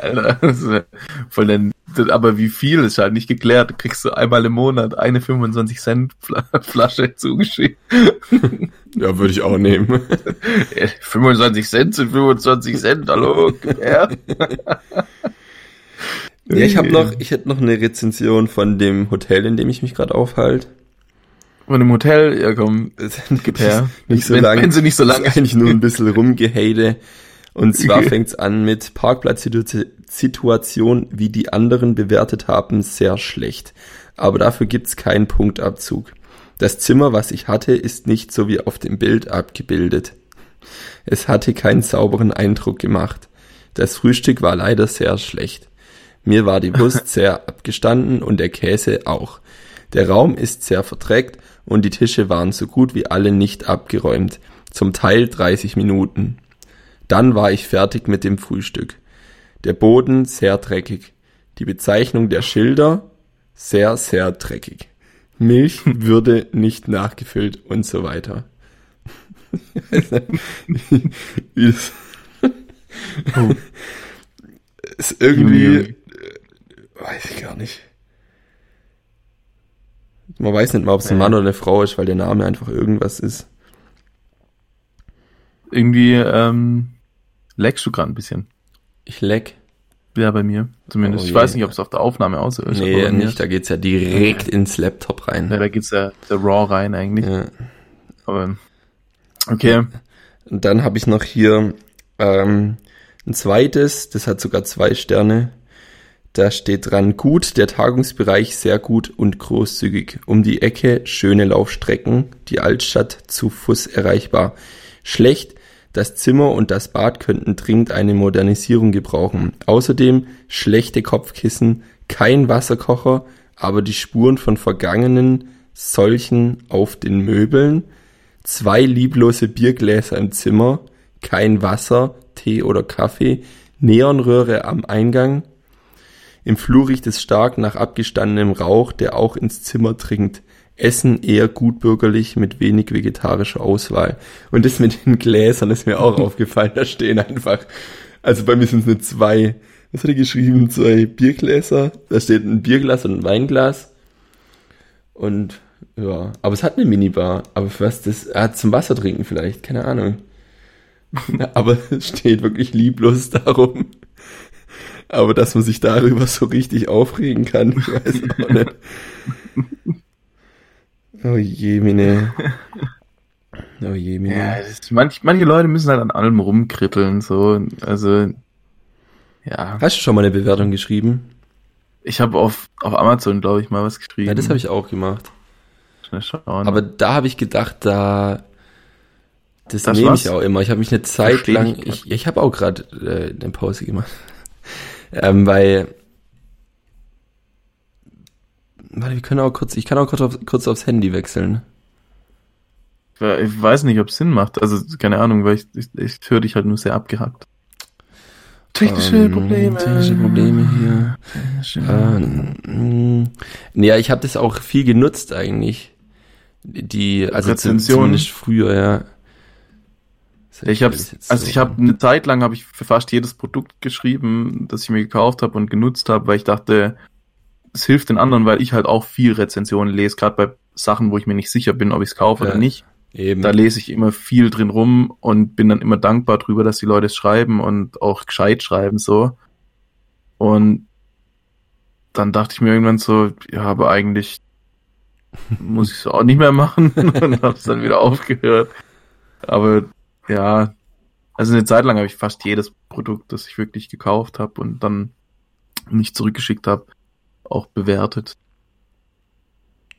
Alter, das ist voll denn, aber wie viel ist halt nicht geklärt. Du kriegst du einmal im Monat eine 25 Cent Fla- <laughs> Flasche zugeschrieben. <laughs> Ja, würde ich auch nehmen. <laughs> Äh, 25 Cent sind 25 Cent, hallo? Ja. Ja, ich habe noch, ich hätte noch eine Rezension von dem Hotel, in dem ich mich gerade aufhalte. Und im Hotel, ja komm, Gib her. Nicht so Wenn- lang. wenn sie nicht so lang ist eigentlich nur ein bisschen rumgehate. Und zwar <laughs> Okay. fängt's an mit Parkplatzsituation, wie die anderen bewertet haben, sehr schlecht. Aber dafür gibt's keinen Punktabzug. Das Zimmer, was ich hatte, ist nicht so wie auf dem Bild abgebildet. Es hatte keinen sauberen Eindruck gemacht. Das Frühstück war leider sehr schlecht. Mir war die Wurst <laughs> sehr abgestanden und der Käse auch. Der Raum ist sehr verdreckt und die Tische waren so gut wie alle nicht abgeräumt. Zum Teil 30 Minuten. Dann war ich fertig mit dem Frühstück. Der Boden sehr dreckig. Die Bezeichnung der Schilder sehr, sehr dreckig. Milch <laughs> würde nicht nachgefüllt und so weiter. <laughs> Oh. ist irgendwie, äh, weiß ich gar nicht. Man weiß nicht mal, ob es ein. Mann oder eine Frau ist, weil der Name einfach irgendwas ist. irgendwie ähm, leckst du gerade ein bisschen. Ich leck. Ja, bei mir zumindest. Oh ich weiß nicht, ob es auf der Aufnahme aus ist. Nee, nicht. Da geht's ja direkt ins Laptop rein. Ja, da geht's ja der Raw rein eigentlich. Ja. Aber okay. Und dann habe ich noch hier ähm, ein zweites, das hat sogar zwei Sterne. Da steht dran, gut, der Tagungsbereich sehr gut und großzügig. Um die Ecke schöne Laufstrecken, die Altstadt zu Fuß erreichbar. Schlecht, das Zimmer und das Bad könnten dringend eine Modernisierung gebrauchen. Außerdem schlechte Kopfkissen, kein Wasserkocher, aber die Spuren von vergangenen solchen auf den Möbeln, zwei lieblose Biergläser im Zimmer, kein Wasser, Tee oder Kaffee, Neonröhre am Eingang. Im Flur riecht es stark nach abgestandenem Rauch, der auch ins Zimmer dringt. Essen eher gutbürgerlich mit wenig vegetarischer Auswahl. Und das mit den Gläsern ist mir auch <laughs> aufgefallen. Da stehen einfach, also bei mir sind es nur zwei, was hat er geschrieben? Zwei Biergläser. Da steht ein Bierglas und ein Weinglas. Und ja, aber es hat eine Minibar. Aber für was das? Ah, zum Wasser trinken vielleicht, keine Ahnung. <laughs> aber es steht wirklich lieblos darum. Aber dass man sich darüber so richtig aufregen kann, ich weiß auch nicht. <laughs> Oh je, Mine. <laughs> Oh je, Mine. Ja, ist, manch, manche Leute müssen halt an allem rumkritteln, so. Also, ja. Hast du schon mal eine Bewertung geschrieben? Ich habe auf, auf Amazon, glaube ich, mal was geschrieben. Ja, das habe ich auch gemacht. Schnell schauen. Aber da habe ich gedacht, da das, Das nehme was? ich auch immer. Ich habe mich eine Zeit Versteh lang, ich ich, ich habe auch gerade äh, eine Pause gemacht, <laughs> ähm, weil warte, wir können auch kurz, ich kann auch kurz, auf, kurz aufs Handy wechseln. Ja, ich weiß nicht, ob es Sinn macht. Also, keine Ahnung, weil ich, ich, ich höre dich halt nur sehr abgehackt. Technische Ähm, Probleme. Technische Probleme hier. Ähm, ja, ich habe das auch viel genutzt eigentlich. Die, also zum, Rezensionen? zumindest früher, ja. Ich habe, also so- ich habe eine Zeit lang habe ich für fast jedes Produkt geschrieben, das ich mir gekauft habe und genutzt habe, weil ich dachte, es hilft den anderen, weil ich halt auch viel Rezensionen lese, gerade bei Sachen, wo ich mir nicht sicher bin, ob ich es kaufe Ja. oder nicht. Eben. Da lese ich immer viel drin rum und bin dann immer dankbar drüber, dass die Leute es schreiben und auch gescheit schreiben so. Und dann dachte ich mir irgendwann so, ja, aber eigentlich <laughs> muss ich es auch nicht mehr machen <laughs> und habe es dann wieder aufgehört. Aber ja, also eine Zeit lang habe ich fast jedes Produkt, das ich wirklich gekauft habe und dann nicht zurückgeschickt habe, auch bewertet.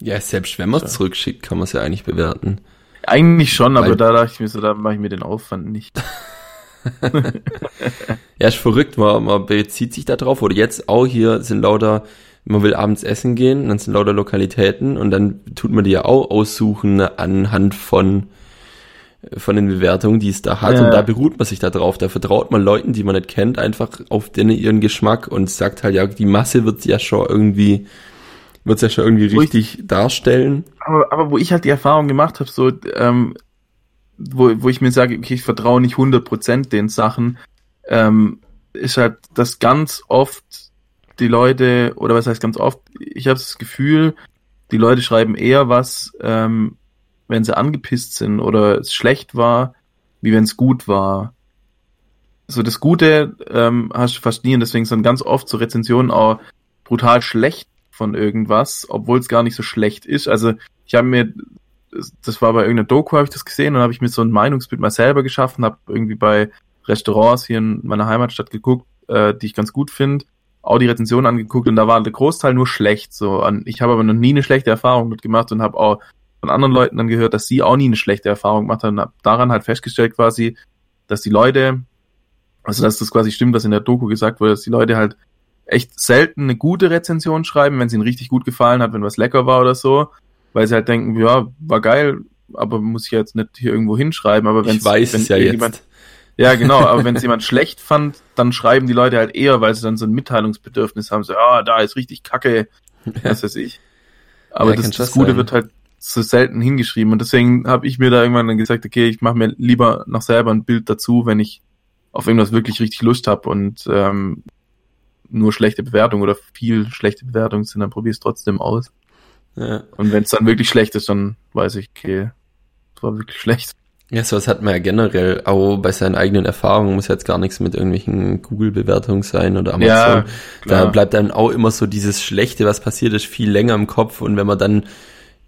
Ja, selbst wenn man es zurückschickt, kann man es ja eigentlich bewerten. Eigentlich schon, Weil, aber da dachte ich mir so, da mache ich mir den Aufwand nicht. <laughs> <laughs> ja, ist verrückt, man, man bezieht sich da drauf. Oder jetzt auch hier sind lauter, man will abends essen gehen, dann sind lauter Lokalitäten und dann tut man die ja auch aussuchen anhand von von den Bewertungen, die es da hat. Ja. Und da beruht man sich da drauf. Da vertraut man Leuten, die man nicht kennt, einfach auf denen ihren Geschmack und sagt halt, ja, die Masse wird ja schon irgendwie, wird ja schon irgendwie wo richtig ich, darstellen. Aber, aber wo ich halt die Erfahrung gemacht habe, so, ähm, wo, wo ich mir sage, okay, ich vertraue nicht 100% den Sachen, ähm, ist halt, dass ganz oft die Leute, oder was heißt ganz oft, ich habe das Gefühl, die Leute schreiben eher was, ähm, wenn sie angepisst sind oder es schlecht war, wie wenn es gut war. So das Gute ähm, hast du fast nie und deswegen sind ganz oft so Rezensionen auch brutal schlecht von irgendwas, obwohl es gar nicht so schlecht ist. Also ich habe mir, das war bei irgendeiner Doku, habe ich das gesehen und habe ich mir so ein Meinungsbild mal selber geschaffen, habe irgendwie bei Restaurants hier in meiner Heimatstadt geguckt, äh, die ich ganz gut finde, auch die Rezensionen angeguckt und da war der Großteil nur schlecht. So, ich habe aber noch nie eine schlechte Erfahrung mitgemacht und habe auch von anderen Leuten dann gehört, dass sie auch nie eine schlechte Erfahrung gemacht haben. Hab daran halt festgestellt quasi, dass die Leute, also dass das quasi stimmt, was in der Doku gesagt wurde, dass die Leute halt echt selten eine gute Rezension schreiben, wenn es ihnen richtig gut gefallen hat, wenn was lecker war oder so, weil sie halt denken, ja, war geil, aber muss ich jetzt nicht hier irgendwo hinschreiben, aber wenn ich weiß wenn es ja jetzt. Ja, genau, aber wenn es jemand schlecht fand, dann schreiben die Leute halt eher, weil sie dann so ein Mitteilungsbedürfnis haben, so, ah, da ist richtig Kacke, was weiß ich. Aber ja, das, das Gute sein. wird halt so selten hingeschrieben. Und deswegen habe ich mir da irgendwann dann gesagt, okay, ich mache mir lieber noch selber ein Bild dazu, wenn ich auf irgendwas wirklich richtig Lust habe und ähm, nur schlechte Bewertungen oder viel schlechte Bewertungen sind, dann probiere ich es trotzdem aus. Ja. Und wenn es dann wirklich schlecht ist, dann weiß ich, okay, es war wirklich schlecht. Ja, sowas hat man ja generell auch bei seinen eigenen Erfahrungen, muss jetzt gar nichts mit irgendwelchen Google-Bewertungen sein oder Amazon. Ja, da bleibt dann auch immer so dieses Schlechte, was passiert ist, viel länger im Kopf und wenn man dann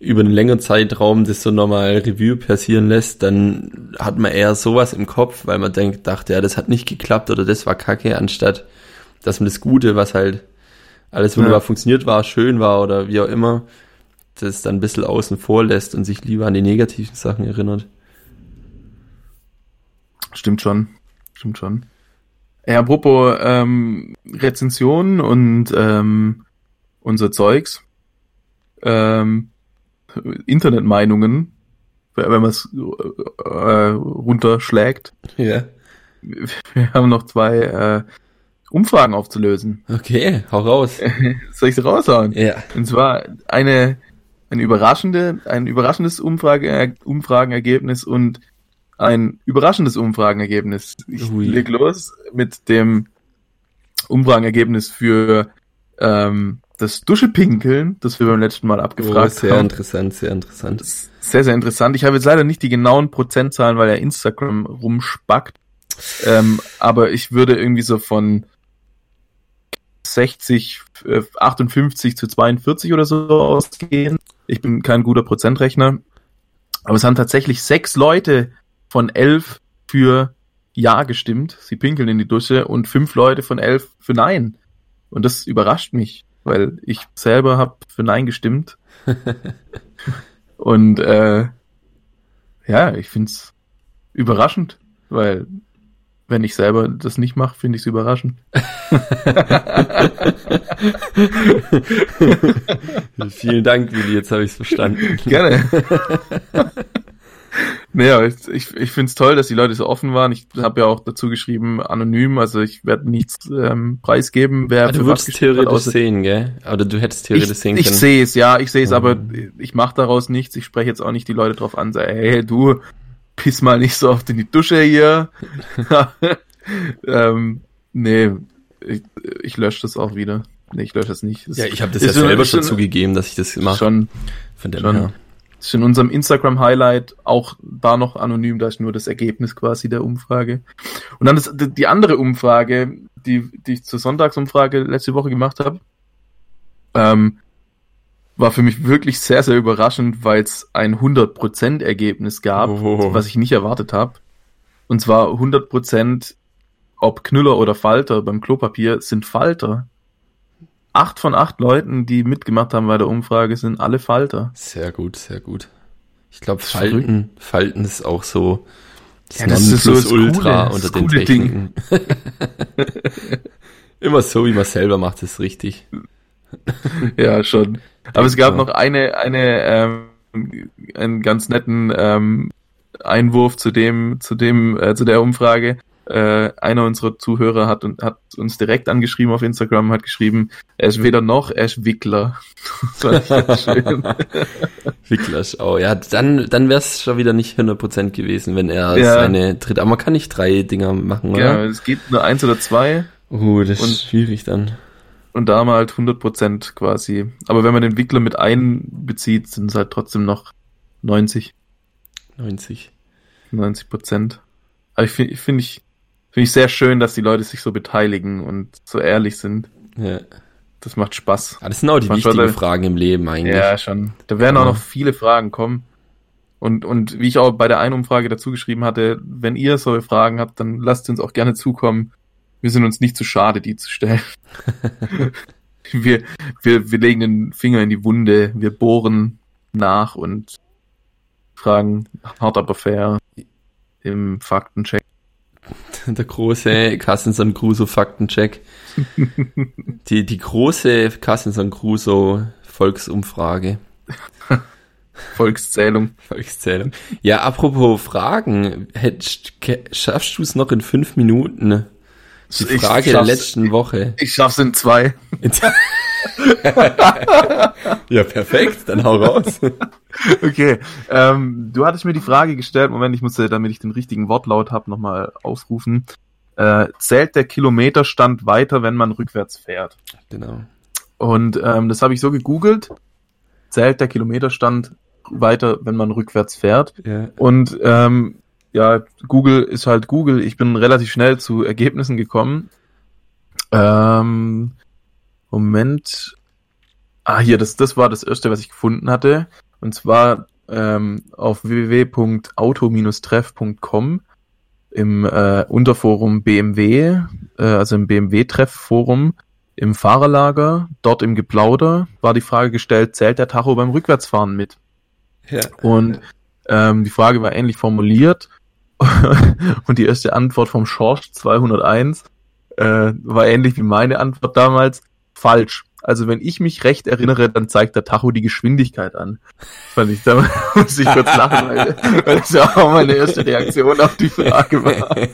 über einen längeren Zeitraum das so nochmal Review passieren lässt, dann hat man eher sowas im Kopf, weil man denkt, dachte, ja, das hat nicht geklappt oder das war kacke, anstatt dass man das Gute, was halt alles wunderbar ja. funktioniert war, schön war oder wie auch immer, das dann ein bisschen außen vor lässt und sich lieber an die negativen Sachen erinnert. Stimmt schon. Stimmt schon. Ja, apropos ähm, Rezensionen und ähm, unser Zeugs. Ähm, Internetmeinungen, wenn man es äh, runterschlägt. Ja. Wir haben noch zwei äh, Umfragen aufzulösen. Okay, hau raus. <laughs> Soll ich sie raushauen? Ja. Und zwar eine, eine überraschende, ein überraschendes Umfrage, Umfragenergebnis und ein überraschendes Umfragenergebnis. Ich Ui. leg los mit dem Umfragenergebnis für ähm, das Duschepinkeln, das wir beim letzten Mal abgefragt oh, sehr haben. Sehr interessant, sehr interessant. Sehr, sehr interessant. Ich habe jetzt leider nicht die genauen Prozentzahlen, weil er Instagram rumspackt. Ähm, aber ich würde irgendwie so von 60, äh, 58 zu 42 oder so ausgehen. Ich bin kein guter Prozentrechner. Aber es haben tatsächlich sechs Leute von elf für Ja gestimmt. Sie pinkeln in die Dusche und fünf Leute von elf für Nein. Und das überrascht mich weil ich selber habe für Nein gestimmt. <laughs> Und äh, ja, ich find's überraschend, weil wenn ich selber das nicht mache, finde ich es überraschend. <laughs> Vielen Dank, Willi, jetzt habe ich es verstanden. Gerne. <laughs> <laughs> Naja, ich, ich, ich finde es toll, dass die Leute so offen waren. Ich habe ja auch dazu geschrieben, anonym, also ich werde nichts ähm, preisgeben, wer aber Du würdest theoretisch sehen, gell? Oder du hättest theoretisch ich, sehen können. Ich sehe es, ja, ich sehe es, mhm. aber ich mache daraus nichts. Ich spreche jetzt auch nicht die Leute drauf an, sage, hey, du, piss mal nicht so oft in die Dusche hier. <laughs> ähm, nee, ich, ich lösche das auch wieder. Nee, ich lösche das nicht. Das ja, ich habe das ja selber schon zugegeben, dass ich das mache. Schon. Von dem schon. her ist in unserem Instagram-Highlight auch da noch anonym, da ist nur das Ergebnis quasi der Umfrage. Und dann das, die andere Umfrage, die, die ich zur Sonntagsumfrage letzte Woche gemacht habe, ähm, war für mich wirklich sehr, sehr überraschend, weil es ein 100% Ergebnis gab, oh. was ich nicht erwartet habe. Und zwar 100% ob Knüller oder Falter beim Klopapier sind Falter. Acht von acht Leuten, die mitgemacht haben bei der Umfrage, sind alle Falter. Sehr gut, sehr gut. Ich glaube, Falten, Falten ist auch so das ja, das ist so das Ultra coole, unter den Techniken. <laughs> Immer so, wie man selber macht, ist richtig. <laughs> ja, schon. Aber es gab noch eine, eine, ähm, einen ganz netten ähm, Einwurf zu dem, zu dem, äh, zu der Umfrage. Äh, einer unserer Zuhörer hat, hat uns direkt angeschrieben auf Instagram, hat geschrieben, er ist weder noch, er ist Wickler. <laughs> das schön. <laughs> Wickler oh ja, dann, dann wäre es schon wieder nicht 100% gewesen, wenn er ja. seine dritte, aber man kann nicht drei Dinger machen, oder? Ja, es geht nur eins oder zwei. Oh, das ist schwierig dann. Und da haben wir halt 100% quasi. Aber wenn man den Wickler mit einbezieht, sind es halt trotzdem noch 90. 90. 90 Prozent. Aber ich finde, finde ich, finde ich sehr schön, dass die Leute sich so beteiligen und so ehrlich sind. Ja. Das macht Spaß. Aber das sind auch die wichtigen da, Fragen im Leben eigentlich. Ja, schon. Da werden ja. auch noch viele Fragen kommen. Und, und wie ich auch bei der einen Umfrage dazu geschrieben hatte, wenn ihr solche Fragen habt, dann lasst uns auch gerne zukommen. Wir sind uns nicht zu schade, die zu stellen. <laughs> wir, wir, wir legen den Finger in die Wunde, wir bohren nach und fragen hart aber fair im Faktencheck. <laughs> Der große Kassenson Crusoe Faktencheck. <laughs> die, die große Kassenson Crusoe Volksumfrage. <laughs> Volkszählung. Volkszählung. Ja, apropos Fragen, hätt, schaffst du es noch in fünf Minuten? Die Frage der letzten Woche. Ich schaff's in zwei. <laughs> ja, perfekt, dann hau raus. <laughs> Okay, ähm, du hattest mir die Frage gestellt, Moment, ich musste, damit ich den richtigen Wortlaut habe, nochmal aufrufen. Äh, zählt der Kilometerstand weiter, wenn man rückwärts fährt? Genau. Und ähm, das habe ich so gegoogelt. Zählt der Kilometerstand weiter, wenn man rückwärts fährt? Ja. Und ähm, ja, Google ist halt Google. Ich bin relativ schnell zu Ergebnissen gekommen. Ähm, Moment. Ah, hier, das, das war das erste, was ich gefunden hatte. Und zwar ähm, auf www.auto-treff.com im äh, Unterforum BMW, äh, also im BMW-Treff-Forum, im Fahrerlager, dort im Geplauder, war die Frage gestellt, zählt der Tacho beim Rückwärtsfahren mit? Ja. Und ähm, die Frage war ähnlich formuliert <laughs> und die erste Antwort vom Schorsch 201 äh, war ähnlich wie meine Antwort damals. Falsch. Also wenn ich mich recht erinnere, dann zeigt der Tacho die Geschwindigkeit an. Fand ich, da <laughs> muss ich kurz lachen, weil, weil das ja auch meine erste Reaktion auf die Frage war. <laughs>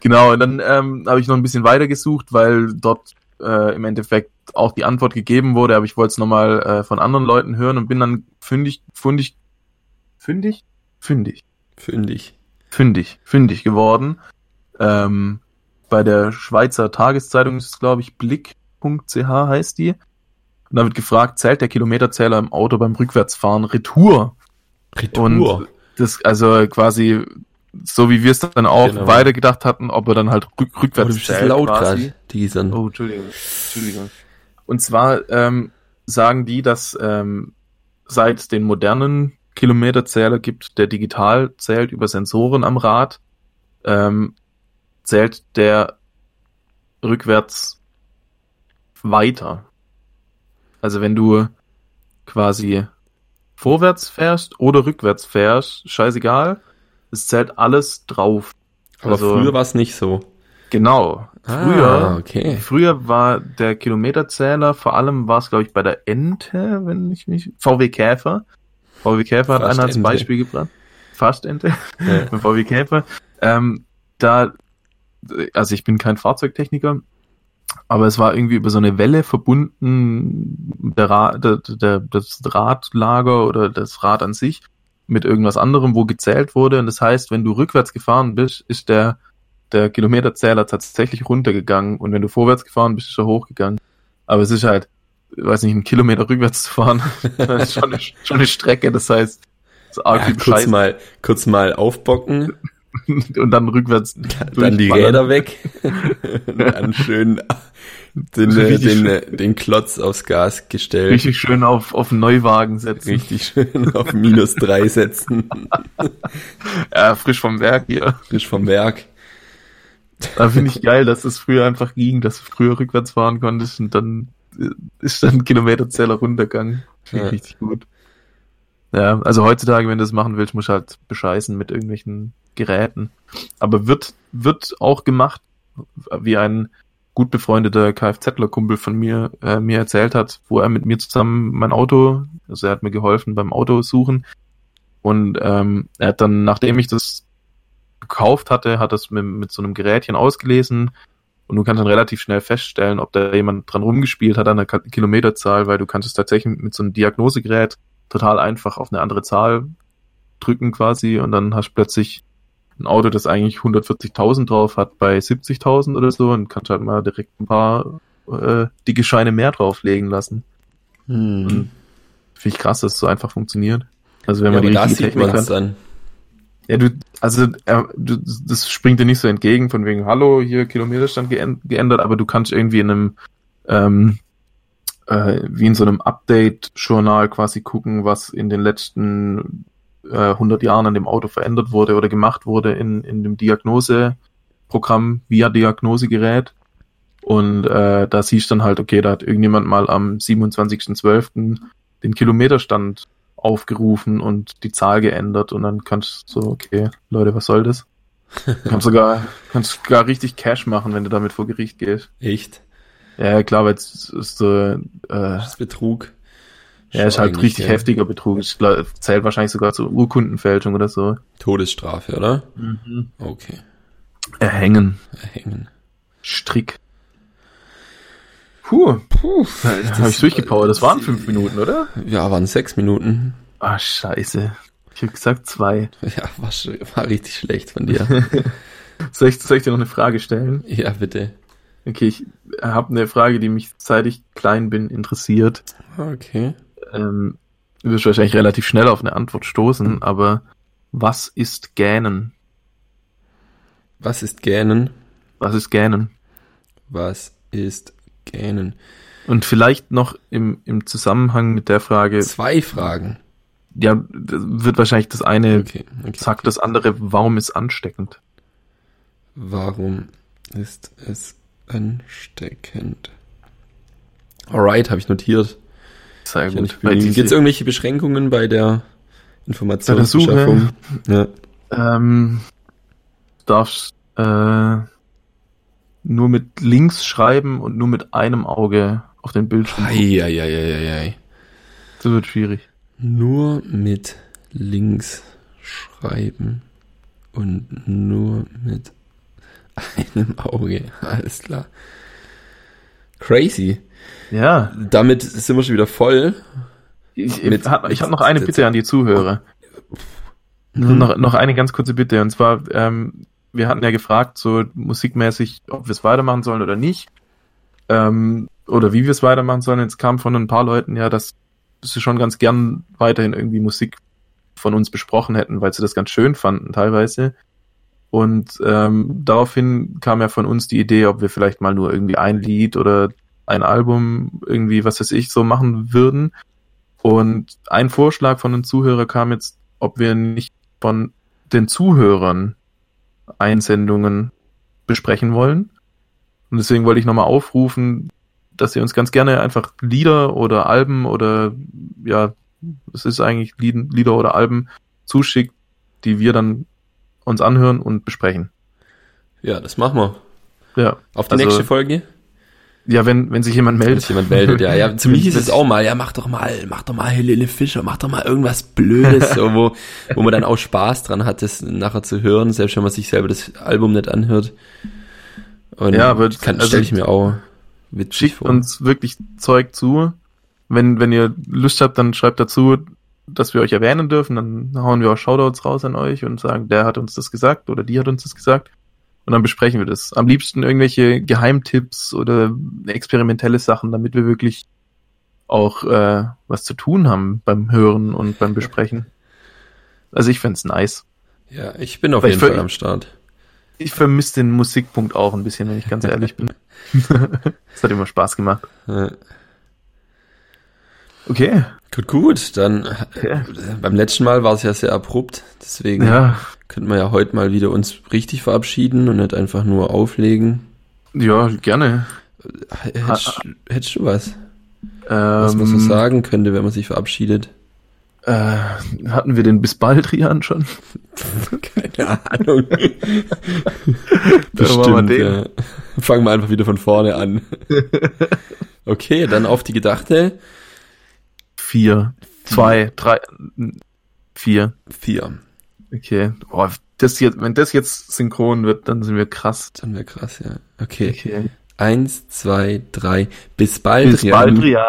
genau, und dann ähm, habe ich noch ein bisschen weiter gesucht, weil dort äh, im Endeffekt auch die Antwort gegeben wurde, aber ich wollte es nochmal äh, von anderen Leuten hören und bin dann fündig, fundig fündig? Fündig. Fündig. Fündig. Fündig geworden. Ähm, bei der Schweizer Tageszeitung ist es, glaube ich, blick.ch heißt die. Und da wird gefragt, zählt der Kilometerzähler im Auto beim Rückwärtsfahren Retour? Retour? Und das, also quasi, so wie wir es dann auch genau. weiter gedacht hatten, ob er dann halt rück, rückwärts oh, zählt. laut quasi. Grad, oh, Entschuldigung. Entschuldigung. Und zwar ähm, sagen die, dass ähm, seit den modernen Kilometerzähler gibt, der digital zählt über Sensoren am Rad, ähm, zählt der rückwärts weiter. Also wenn du quasi vorwärts fährst oder rückwärts fährst, scheißegal, es zählt alles drauf. Aber also, früher war es nicht so. Genau. Ah, früher, okay. früher war der Kilometerzähler, vor allem war es, glaube ich, bei der Ente, wenn ich mich, VW Käfer, VW Käfer hat einer als Beispiel gebracht. Fast Ente. Ja. <laughs> VW Käfer. Ähm, da, also ich bin kein Fahrzeugtechniker, aber es war irgendwie über so eine Welle verbunden, der, Ra der, der, das Radlager oder das Rad an sich mit irgendwas anderem, wo gezählt wurde. Und das heißt, wenn du rückwärts gefahren bist, ist der, der Kilometerzähler tatsächlich runtergegangen. Und wenn du vorwärts gefahren bist, ist er hochgegangen. Aber es ist halt, weiß nicht, einen Kilometer rückwärts zu fahren. <laughs> das ist schon eine, schon eine Strecke, das heißt, das ja, kurz Scheiß. mal, kurz mal aufbocken. <laughs> und dann rückwärts. Dann die Räder weg. <laughs> dann schön den, den, den Klotz aufs Gas gestellt. Richtig schön auf, auf Neuwagen setzen. Richtig schön auf minus drei setzen. ja, frisch vom Werk hier. Frisch vom Werk. Da finde ich geil, dass es früher einfach ging, dass du früher rückwärts fahren konntest und dann ist dann Kilometerzähler runtergegangen. Ja. richtig gut. Ja, also heutzutage, wenn du das machen willst, musst du halt bescheißen mit irgendwelchen Geräten. Aber wird, wird auch gemacht, wie ein gut befreundeter Kfzler-Kumpel von mir äh, mir erzählt hat, wo er mit mir zusammen mein Auto, also er hat mir geholfen beim Auto suchen und ähm, er hat dann, nachdem ich das gekauft hatte, hat das mit, mit so einem Gerätchen ausgelesen und du kannst dann relativ schnell feststellen, ob da jemand dran rumgespielt hat an der Kilometerzahl, weil du kannst es tatsächlich mit so einem Diagnosegerät total einfach auf eine andere Zahl drücken quasi und dann hast du plötzlich ein Auto, das eigentlich 140.000 drauf hat, bei 70.000 oder so und kannst halt mal direkt ein paar äh, dicke Scheine mehr drauflegen lassen. Hm. Finde ich krass, dass es so einfach funktioniert. Also wenn ja, man die richtige Technik hat. dann. Ja, du, also äh, du, das springt dir nicht so entgegen von wegen, hallo, hier Kilometerstand geänd- geändert, aber du kannst irgendwie in einem, ähm, äh, wie in so einem Update-Journal quasi gucken, was in den letzten äh, 100 Jahren an dem Auto verändert wurde oder gemacht wurde in, in dem Diagnoseprogramm via Diagnosegerät. Und äh, da siehst du dann halt, okay, da hat irgendjemand mal am 27.12. den Kilometerstand aufgerufen und die Zahl geändert und dann kannst du so, okay, Leute, was soll das? kannst sogar, kannst sogar richtig Cash machen, wenn du damit vor Gericht gehst. Echt? Ja, klar, weil es ist so, äh, Das ist Betrug. ja, ist halt richtig ja. heftiger Betrug. Es zählt wahrscheinlich sogar zur Urkundenfälschung oder so. Todesstrafe, oder? Okay. Erhängen. Hängen. Strick. Puh, Puh, da habe ich durchgepowert. Das waren fünf Minuten, oder? Ja, waren sechs Minuten. Ah, scheiße. Ich habe gesagt zwei. Ja, war, war richtig schlecht von dir. <laughs> Soll ich, soll ich dir noch eine Frage stellen? ja, bitte. Okay, ich habe eine Frage, die mich seit ich klein bin interessiert. Okay. Ähm, du wirst wahrscheinlich relativ schnell auf eine Antwort stoßen, aber was ist Gähnen? Was ist Gähnen? Was ist Gähnen? Was ist Gähnen? Und vielleicht noch im, im Zusammenhang mit der Frage, Zwei Fragen. ja, wird wahrscheinlich das eine Okay. okay. sagt das andere, warum ist ansteckend? Warum ist es ansteckend? Alright, habe ich notiert. Sehr ich gut. Gibt es irgendwelche Beschränkungen bei der Informationsbeschaffung? Ja. ähm, du darfst äh, nur mit links schreiben und nur mit einem Auge auf den Bildschirm. gucken. Eieieiei. Das wird schwierig. Nur mit links schreiben und nur mit einem Auge. <laughs> Alles klar. Crazy. Ja. Damit sind wir schon wieder voll. Ich, ich habe hab noch eine Bitte an die Zuhörer. Mhm. Noch, noch eine ganz kurze Bitte. Und zwar, ähm, wir hatten ja gefragt, so musikmäßig, ob wir es weitermachen sollen oder nicht. Ähm, oder wie wir es weitermachen sollen. Jetzt kam von ein paar Leuten ja, dass sie schon ganz gern weiterhin irgendwie Musik von uns besprochen hätten, weil sie das ganz schön fanden teilweise. Und ähm, daraufhin kam ja von uns die Idee, ob wir vielleicht mal nur irgendwie ein Lied oder ein Album irgendwie, was weiß ich, so machen würden. Und ein Vorschlag von einem Zuhörer kam jetzt, ob wir nicht von den Zuhörern Einsendungen besprechen wollen. Und deswegen wollte ich nochmal aufrufen, dass ihr uns ganz gerne einfach Lieder oder Alben oder ja, es ist eigentlich Lied, Lieder oder Alben zuschickt, die wir dann uns anhören und besprechen. Ja, das machen wir. Ja. Auf die Also- nächste Folge. Ja, wenn, wenn sich jemand Wenn meldet. sich jemand meldet, ja. Ja, zu <laughs> mir hieß Wenn- es auch mal, ja, mach doch mal, mach doch mal Helene Fischer, mach doch mal irgendwas Blödes, <laughs> so, wo, wo man dann auch Spaß dran hat, das nachher zu hören, selbst wenn man sich selber das Album nicht anhört. Und Ja, aber kann, also- stelle ich mir auch witzig Schickt vor. uns wirklich Zeug zu. Wenn, wenn ihr Lust habt, dann schreibt dazu, dass wir euch erwähnen dürfen. Dann hauen wir auch Shoutouts raus an euch und sagen, der hat uns das gesagt oder die hat uns das gesagt. Und dann besprechen wir das. Am liebsten irgendwelche Geheimtipps oder experimentelle Sachen, damit wir wirklich auch äh, was zu tun haben beim Hören und beim Besprechen. Also ich fänd's nice. Ja, ich bin auf Weil jeden Fall am Start. Ich vermisse den Musikpunkt auch ein bisschen, wenn ich ganz ehrlich bin. <laughs> Es hat immer Spaß gemacht. Ja. Okay. Gut, gut. Dann okay. beim letzten Mal war es ja sehr abrupt. Deswegen Ja. könnten wir ja heute mal wieder uns richtig verabschieden und nicht einfach nur auflegen. Ja, gerne. Hättest, hättest du was, was man so Ähm, sagen könnte, wenn man sich verabschiedet? äh, hatten wir den bis bald Rian schon? <laughs> Keine Ahnung. <laughs> Den. ja. Fangen wir einfach wieder von vorne an. <laughs> Okay, dann auf die Gedachte. Vier, zwei, drei, vier. Vier. Okay. Boah, das jetzt, wenn das jetzt synchron wird, dann sind wir krass. Dann wäre krass, ja. Okay. Okay. Eins, zwei, drei. Bis bald. Bis bald, Rian.